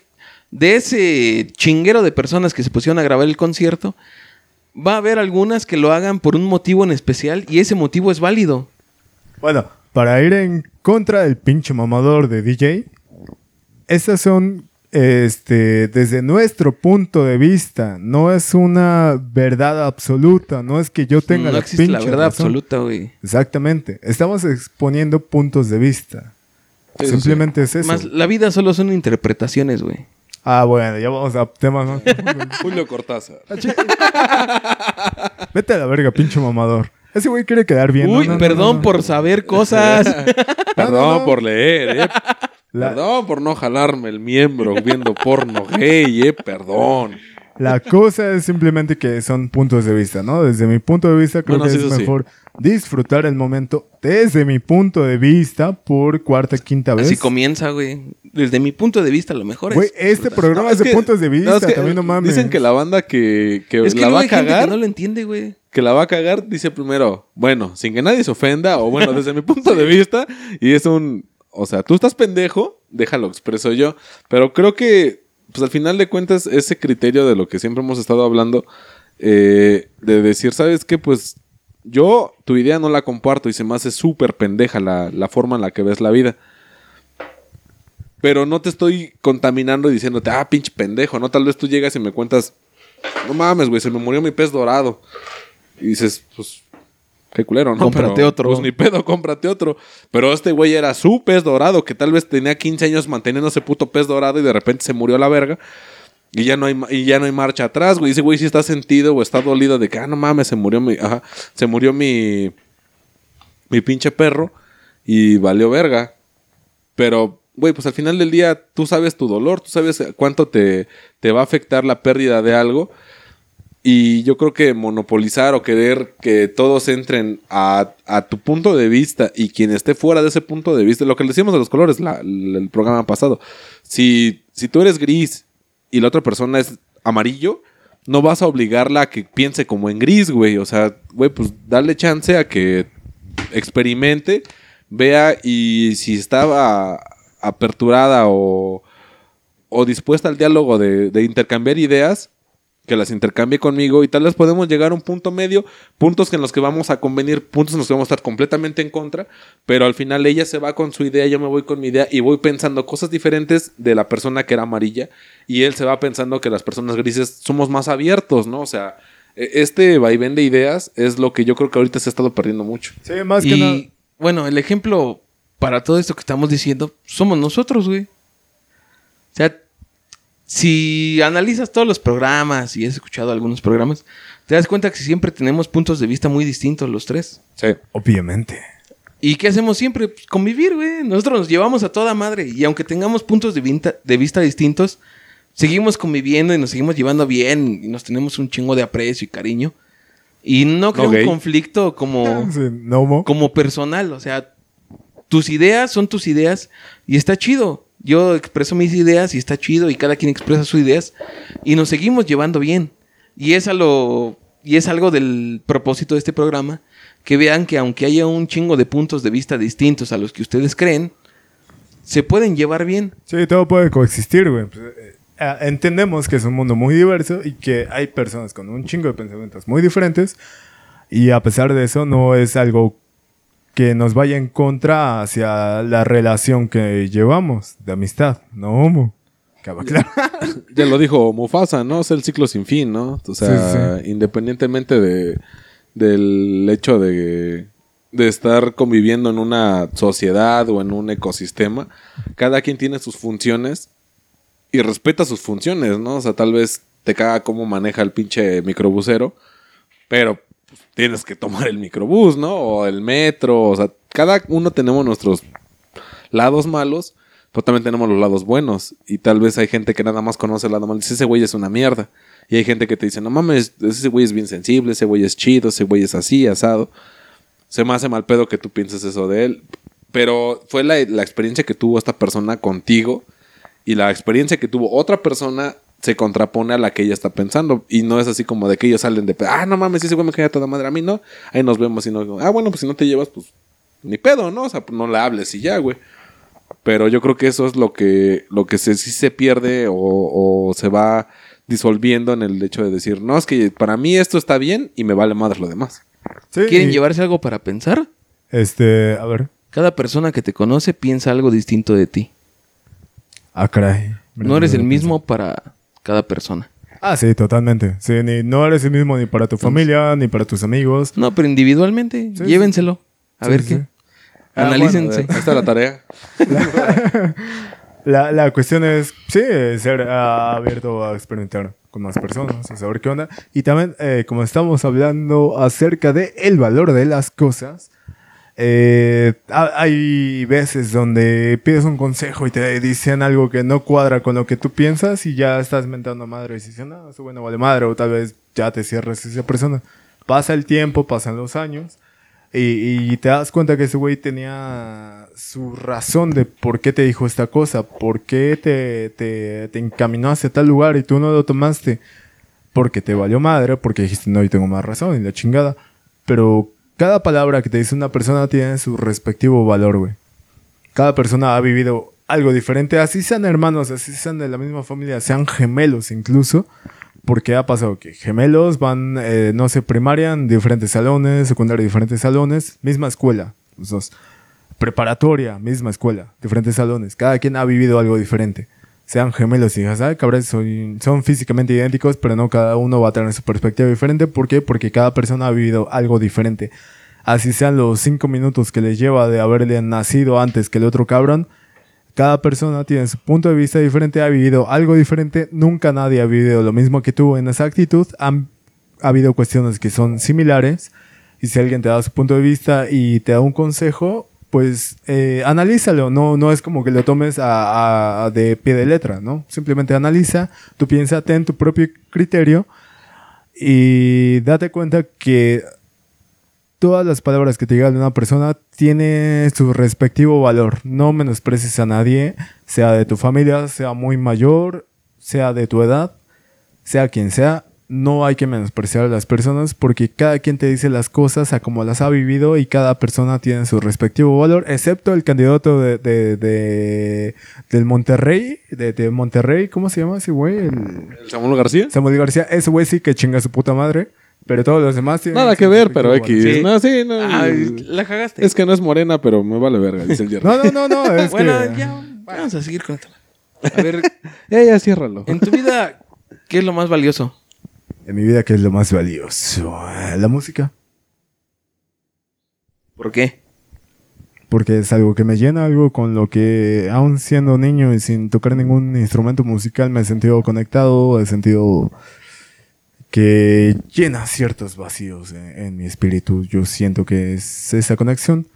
de ese chinguero de personas que se pusieron a grabar el concierto, va a haber algunas que lo hagan por un motivo en especial y ese motivo es válido. Bueno, para ir en contra del pinche mamador de DJ, estas son, este, desde nuestro punto de vista, no es una verdad absoluta, no es que yo tenga no la existe la verdad razón. absoluta, güey. Exactamente, estamos exponiendo puntos de vista. Sí, sí, Simplemente es eso. Más, la vida solo son interpretaciones, güey. Ah, bueno, ya vamos a temas más. Julio Cortázar. Vete a la verga, pinche mamador. Ese güey quiere quedar bien. Uy, no, no, no, perdón no. por saber cosas. Perdón no, no. por leer, eh. La- Perdón por no jalarme el miembro viendo porno gay, eh. Perdón. La cosa es simplemente que son puntos de vista, ¿no? Desde mi punto de vista creo Bueno, que sí, es sí. mejor disfrutar el momento desde mi punto de vista por cuarta, quinta vez. Así comienza, güey. Desde mi punto de vista, lo mejor Güey, es. este disfrutar. programa No, es de que- puntos de vista, no, es que también no mames. Dicen que la banda que, que Es la va a cagar, que no lo entiende, güey. que la va a cagar, dice primero, bueno, sin que nadie se ofenda, o bueno, desde mi punto de vista, y es un, o sea, tú estás pendejo, déjalo expreso yo, pero creo que, pues al final de cuentas, ese criterio de lo que siempre hemos estado hablando, eh, de decir, ¿sabes qué? Pues yo tu idea no la comparto y se me hace súper pendeja la, la forma en la que ves la vida. Pero no te estoy contaminando y diciéndote, ah, pinche pendejo, ¿no? Tal vez tú llegas y me cuentas, no mames, güey, se me murió mi pez dorado. Y dices, pues, qué culero, ¿no? Cómprate Pero, otro. Pues ni pedo, cómprate otro. Pero este güey era su pez dorado, que tal vez tenía 15 años manteniendo ese puto pez dorado y de repente se murió a la verga. Y ya no hay, y ya no hay marcha atrás, güey. Ese güey sí está sentido o está dolido de que, ah, no mames, se murió mi, ajá, se murió mi, mi pinche perro y valió verga. Pero, güey, pues al final del día tú sabes tu dolor, tú sabes cuánto te, te va a afectar la pérdida de algo. Y yo creo que monopolizar o querer que todos entren a, a tu punto de vista y quien esté fuera de ese punto de vista, lo que le decíamos de los colores el programa pasado, si, si tú eres gris y la otra persona es amarillo, no vas a obligarla a que piense como en gris, güey. O sea, güey, pues darle chance a que experimente, vea y si estaba aperturada o, o dispuesta al diálogo de, de intercambiar ideas, que las intercambie conmigo y tal vez podemos llegar a un punto medio, puntos en los que vamos a convenir, puntos en los que vamos a estar completamente en contra, pero al final ella se va con su idea, yo me voy con mi idea y voy pensando cosas diferentes de la persona que era amarilla y él se va pensando que las personas grises somos más abiertos, ¿no? O sea, e- este vaivén de ideas es lo que yo creo que ahorita se ha estado perdiendo mucho. Sí, más que nada. Y bueno, el ejemplo para todo esto que estamos diciendo somos nosotros, güey. O sea, si analizas todos los programas y has escuchado algunos programas, te das cuenta que siempre tenemos puntos de vista muy distintos los tres. Sí. Obviamente. ¿Y qué hacemos siempre? Pues convivir, güey. Nosotros nos llevamos a toda madre. Y aunque tengamos puntos de, vinta- de vista distintos, seguimos conviviendo y nos seguimos llevando bien. Y nos tenemos un chingo de aprecio y cariño. Y no creo un conflicto como Sí, no homo. como personal. O sea, tus ideas son tus ideas y está chido. Yo expreso mis ideas y está chido y cada quien expresa sus ideas y nos seguimos llevando bien. Y es, a y es algo del propósito de este programa, que vean que aunque haya un chingo de puntos de vista distintos a los que ustedes creen, se pueden llevar bien. Sí, todo puede coexistir, güey. Pues, eh, eh, entendemos que es un mundo muy diverso y que hay personas con un chingo de pensamientos muy diferentes. Y a pesar de eso, no es algo que nos vaya en contra hacia la relación que llevamos de amistad. No homo. Acaba claro. Ya lo dijo Mufasa, ¿no? Es el ciclo sin fin, ¿no? O sea, independientemente de, del hecho de, de estar conviviendo en una sociedad o en un ecosistema, cada quien tiene sus funciones y respeta sus funciones, ¿no? O sea, tal vez te caga cómo maneja el pinche microbusero, pero tienes que tomar el microbús, ¿no? O el metro, o sea, cada uno tenemos nuestros lados malos, pero también tenemos los lados buenos. Y tal vez hay gente que nada más conoce el lado malo dice, ese güey es una mierda. Y hay gente que te dice, no mames, ese güey es bien sensible, ese güey es chido, ese güey es así, asado. Se me hace mal pedo que tú pienses eso de él. Pero fue la, la experiencia que tuvo esta persona contigo y la experiencia que tuvo otra persona se contrapone a la que ella está pensando. Y no es así como de que ellos salen de, ah, no mames, ese güey me cae a toda madre. A mí no. Ahí nos vemos y no. Ah, bueno, pues si no te llevas, pues ni pedo, ¿no? O sea, pues no le hables y ya, güey. Pero yo creo que eso es lo que, lo que se, sí se pierde o, o se va disolviendo en el hecho de decir, no, es que para mí esto está bien y me vale madre lo demás. Sí, ¿Quieren y, llevarse algo para pensar? Este, a ver. Cada persona que te conoce piensa algo distinto de ti. Ah, caray. No eres el mismo para cada persona. Ah, sí, totalmente. Sí, ni, no eres el mismo ni para tu familia, ni para tus amigos. No, pero individualmente, Sí, llévenselo. A Sí, ver sí, qué. Ah, Analícense. bueno, ahí está la tarea. La, la cuestión es, sí, ser abierto a experimentar con más personas, a saber qué onda. Y también, eh, como estamos hablando acerca de el valor de las cosas, eh, ha- hay veces donde pides un consejo y te dicen algo que no cuadra con lo que tú piensas y ya estás mentando madre y dices, no, eso bueno vale madre, o tal vez ya te cierres esa persona. Pasa el tiempo, pasan los años. Y, y te das cuenta que ese güey tenía su razón de por qué te dijo esta cosa, por qué te, te, te encaminó hacia tal lugar y tú no lo tomaste. Porque te valió madre, porque dijiste, no, yo tengo más razón y la chingada. Pero cada palabra que te dice una persona tiene su respectivo valor, güey. Cada persona ha vivido algo diferente, así sean hermanos, así sean de la misma familia, sean gemelos incluso. Porque ha pasado que gemelos van, eh, no sé, primaria en diferentes salones, secundaria en diferentes salones, misma escuela, los dos. Preparatoria, misma escuela, diferentes salones. Cada quien ha vivido algo diferente. Sean gemelos y digas, ay, cabrón, son, son físicamente idénticos, pero no cada uno va a tener su perspectiva diferente. ¿Por qué? Porque cada persona ha vivido algo diferente. Así sean los cinco minutos que les lleva de haberle nacido antes que el otro cabrón, cada persona tiene su punto de vista diferente, ha vivido algo diferente, nunca nadie ha vivido lo mismo que tú en esa actitud, han ha habido cuestiones que son similares y si alguien te da su punto de vista y te da un consejo, pues eh, analízalo, no, no es como que lo tomes a, de pie de letra, ¿no? Simplemente analiza, tú piensa, ten tu propio criterio y date cuenta que todas las palabras que te llegan de una persona tiene su respectivo valor. No menosprecies a nadie, sea de tu familia, sea muy mayor, sea de tu edad, sea quien sea. No hay que menospreciar a las personas porque cada quien te dice las cosas a como las ha vivido y cada persona tiene su respectivo valor, excepto el candidato de, de- de- del Monterrey, de, de Monterrey, ¿cómo se llama ese güey? El ¿El Samuel García? Samuel García, ese güey sí que chinga su puta madre, pero todos los demás tienen Nada que ver, pero X. Sí. No, sí, no. Ay, la cagaste. es que no es morena, pero me vale verga, dice el Jerry. No, no, no, no, es bueno, que... ya vamos a seguir con esto. A ver, Ya, ya, ciérralo. en tu vida, ¿qué es lo más valioso? En mi vida, ¿qué es lo más valioso? La música. ¿Por qué? Porque es algo que me llena, algo con lo que, aún siendo niño y sin tocar ningún instrumento musical, me he sentido conectado, he sentido que llena ciertos vacíos en, en mi espíritu. Yo siento que es esa conexión.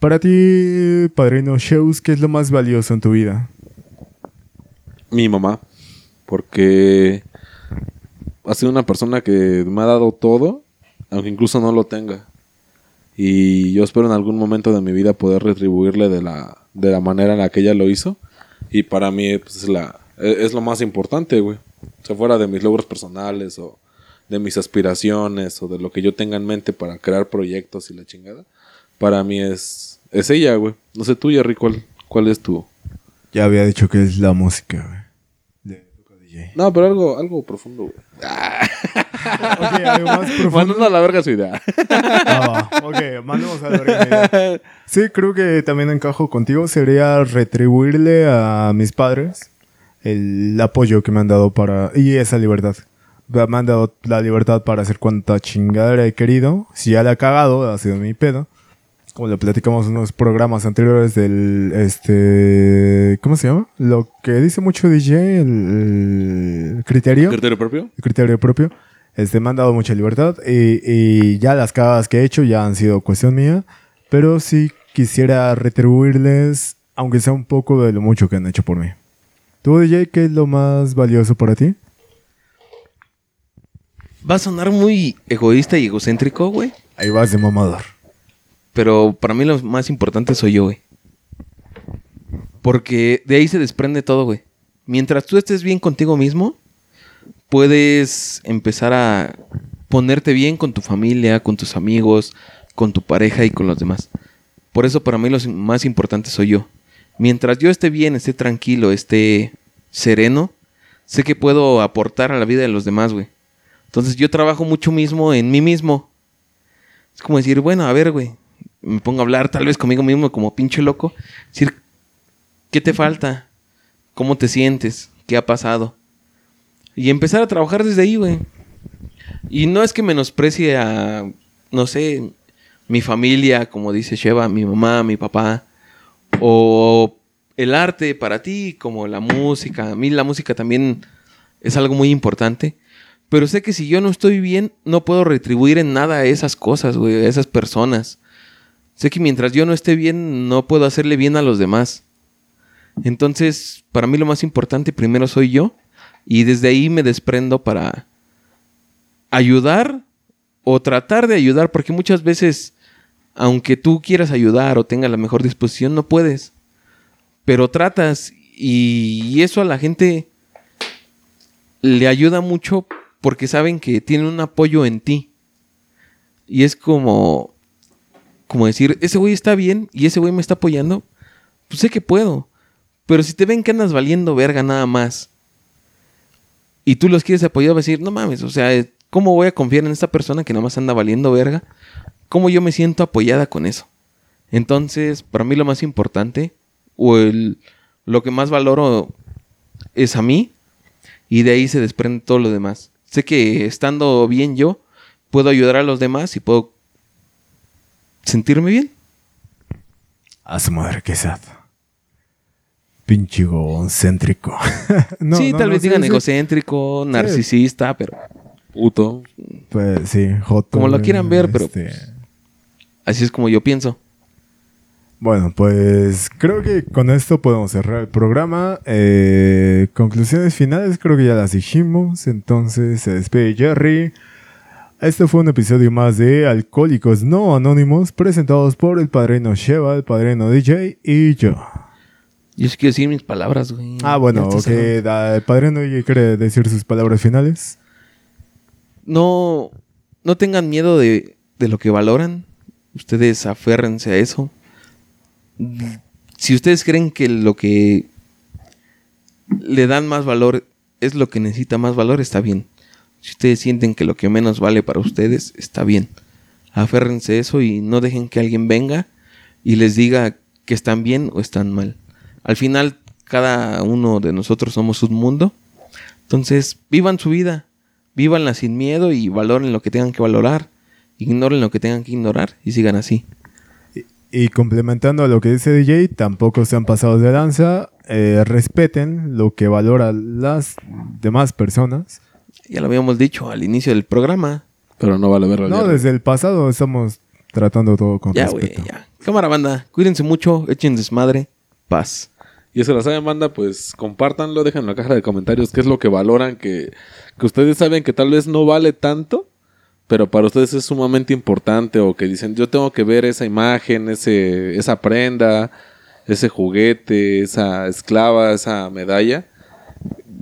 Para ti, Padrino Shows, ¿qué es lo más valioso en tu vida? Mi mamá. Porque ha sido una persona que me ha dado todo, aunque incluso no lo tenga. Y yo espero en algún momento de mi vida poder retribuirle de la, de la manera en la que ella lo hizo. Y para mí pues, es, la, es es lo más importante, güey. O sea, fuera de mis logros personales o de mis aspiraciones o de lo que yo tenga en mente para crear proyectos y la chingada. Para mí es, es ella, güey. No sé tú, Jerry, ¿cuál, cuál es tu...? Ya había dicho que es la música, güey. No, pero algo, algo profundo, güey. Ok, algo más profundo. A la verga su idea. Ah. Ok, mandemos a la verga mi idea. Sí, creo que también encajo contigo. Sería retribuirle a mis padres el apoyo que me han dado para... Y esa libertad. Me han dado la libertad para hacer cuanta chingadera he querido. Si ya la he cagado, ha sido mi pedo. Como le platicamos en unos programas anteriores del... Este... ¿Cómo se llama? Lo que dice mucho DJ, el, el criterio ¿Criterio propio? el criterio propio. Este, me han dado mucha libertad y, y ya las cagadas que he hecho ya han sido cuestión mía, pero sí quisiera retribuirles, aunque sea un poco de lo mucho que han hecho por mí. ¿Tú, DJ, qué es lo más valioso para ti? Va a sonar muy egoísta y egocéntrico, güey. Ahí vas de mamador. Pero para mí lo más importante soy yo, güey. Porque de ahí se desprende todo, güey. Mientras tú estés bien contigo mismo, puedes empezar a ponerte bien con tu familia, con tus amigos, con tu pareja y con los demás. Por eso para mí lo más importante soy yo. mientras yo esté bien, esté tranquilo, esté sereno, sé que puedo aportar a la vida de los demás, güey. Entonces yo trabajo mucho mismo en mí mismo. Es como decir, bueno, a ver, güey, me pongo a hablar tal vez conmigo mismo como pinche loco. Decir, ¿qué te falta? ¿Cómo te sientes? ¿Qué ha pasado? Y empezar a trabajar desde ahí, güey. Y no es que menosprecie a, no sé, mi familia, como dice Sheva, mi mamá, mi papá, o el arte para ti, como la música. A mí la música también es algo muy importante. Pero sé que si yo no estoy bien, no puedo retribuir en nada a esas cosas, güey, a esas personas. Sé que mientras yo no esté bien, no puedo hacerle bien a los demás. Entonces, para mí lo más importante primero soy yo. Y desde ahí me desprendo para ayudar o tratar de ayudar, porque muchas veces, aunque tú quieras ayudar o tengas la mejor disposición, no puedes. Pero tratas y eso a la gente le ayuda mucho porque saben que tienen un apoyo en ti. Y es como, como decir, ese güey está bien y ese güey me está apoyando, pues sé que puedo. Pero si te ven que andas valiendo verga nada más y tú los quieres apoyar, vas a decir, no mames, o sea, ¿cómo voy a confiar en esta persona que nada más anda valiendo verga? ¿Cómo yo me siento apoyada con eso? Entonces, para mí lo más importante, o el, lo que más valoro es a mí, y de ahí se desprende todo lo demás. Sé que estando bien yo, puedo ayudar a los demás y puedo sentirme bien. A su madre, qué. Pinche egocéntrico. No, sí, no, tal no, vez digan sí. egocéntrico, narcisista, pero Puto. Pues sí, joto. Como lo quieran ver, pero- este, así es como yo pienso. Bueno, pues creo que con esto podemos cerrar el programa. Eh, conclusiones finales creo que ya las dijimos. Entonces se despide Jerry. Este fue un episodio más de Alcohólicos No Anónimos presentados por el padrino Sheva, el padrino DJ y yo. Yo sí quiero decir mis palabras, güey. Ah, bueno, estás ok. El padrino DJ quiere decir sus palabras finales. No, no tengan miedo de, de lo que valoran. Ustedes aférrense a eso. Si ustedes creen que lo que le dan más valor es lo que necesita más valor, está bien. Si ustedes sienten que lo que menos vale para ustedes, está bien. Aférrense a eso y no dejen que alguien venga y les diga que están bien o están mal. Al final, cada uno de nosotros somos un mundo. Entonces, vivan su vida. Vívanla sin miedo y valoren lo que tengan que valorar. Ignoren lo que tengan que ignorar y sigan así. Y complementando a lo que dice DJ, tampoco sean pasados de danza. eh, respeten lo que valoran las demás personas. Ya lo habíamos dicho al inicio del programa. Pero no vale verlo. No, desde el pasado estamos tratando todo con Ya, respeto. ya. Cámara banda, cuídense mucho, echen desmadre, paz. Y eso la saben, banda, pues compártanlo, dejen en la caja de comentarios qué es lo que valoran, que, que ustedes saben que tal vez no vale tanto, pero para ustedes es sumamente importante, o que dicen, yo tengo que ver esa imagen, ese, esa prenda, ese juguete, esa esclava, esa medalla.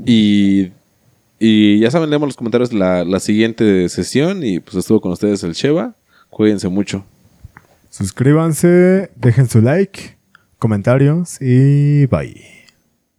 Y, y ya saben, leemos los comentarios la, la siguiente sesión, y pues estuvo con ustedes el Sheva. Cuídense mucho. Suscríbanse, dejen su like, comentarios y bye.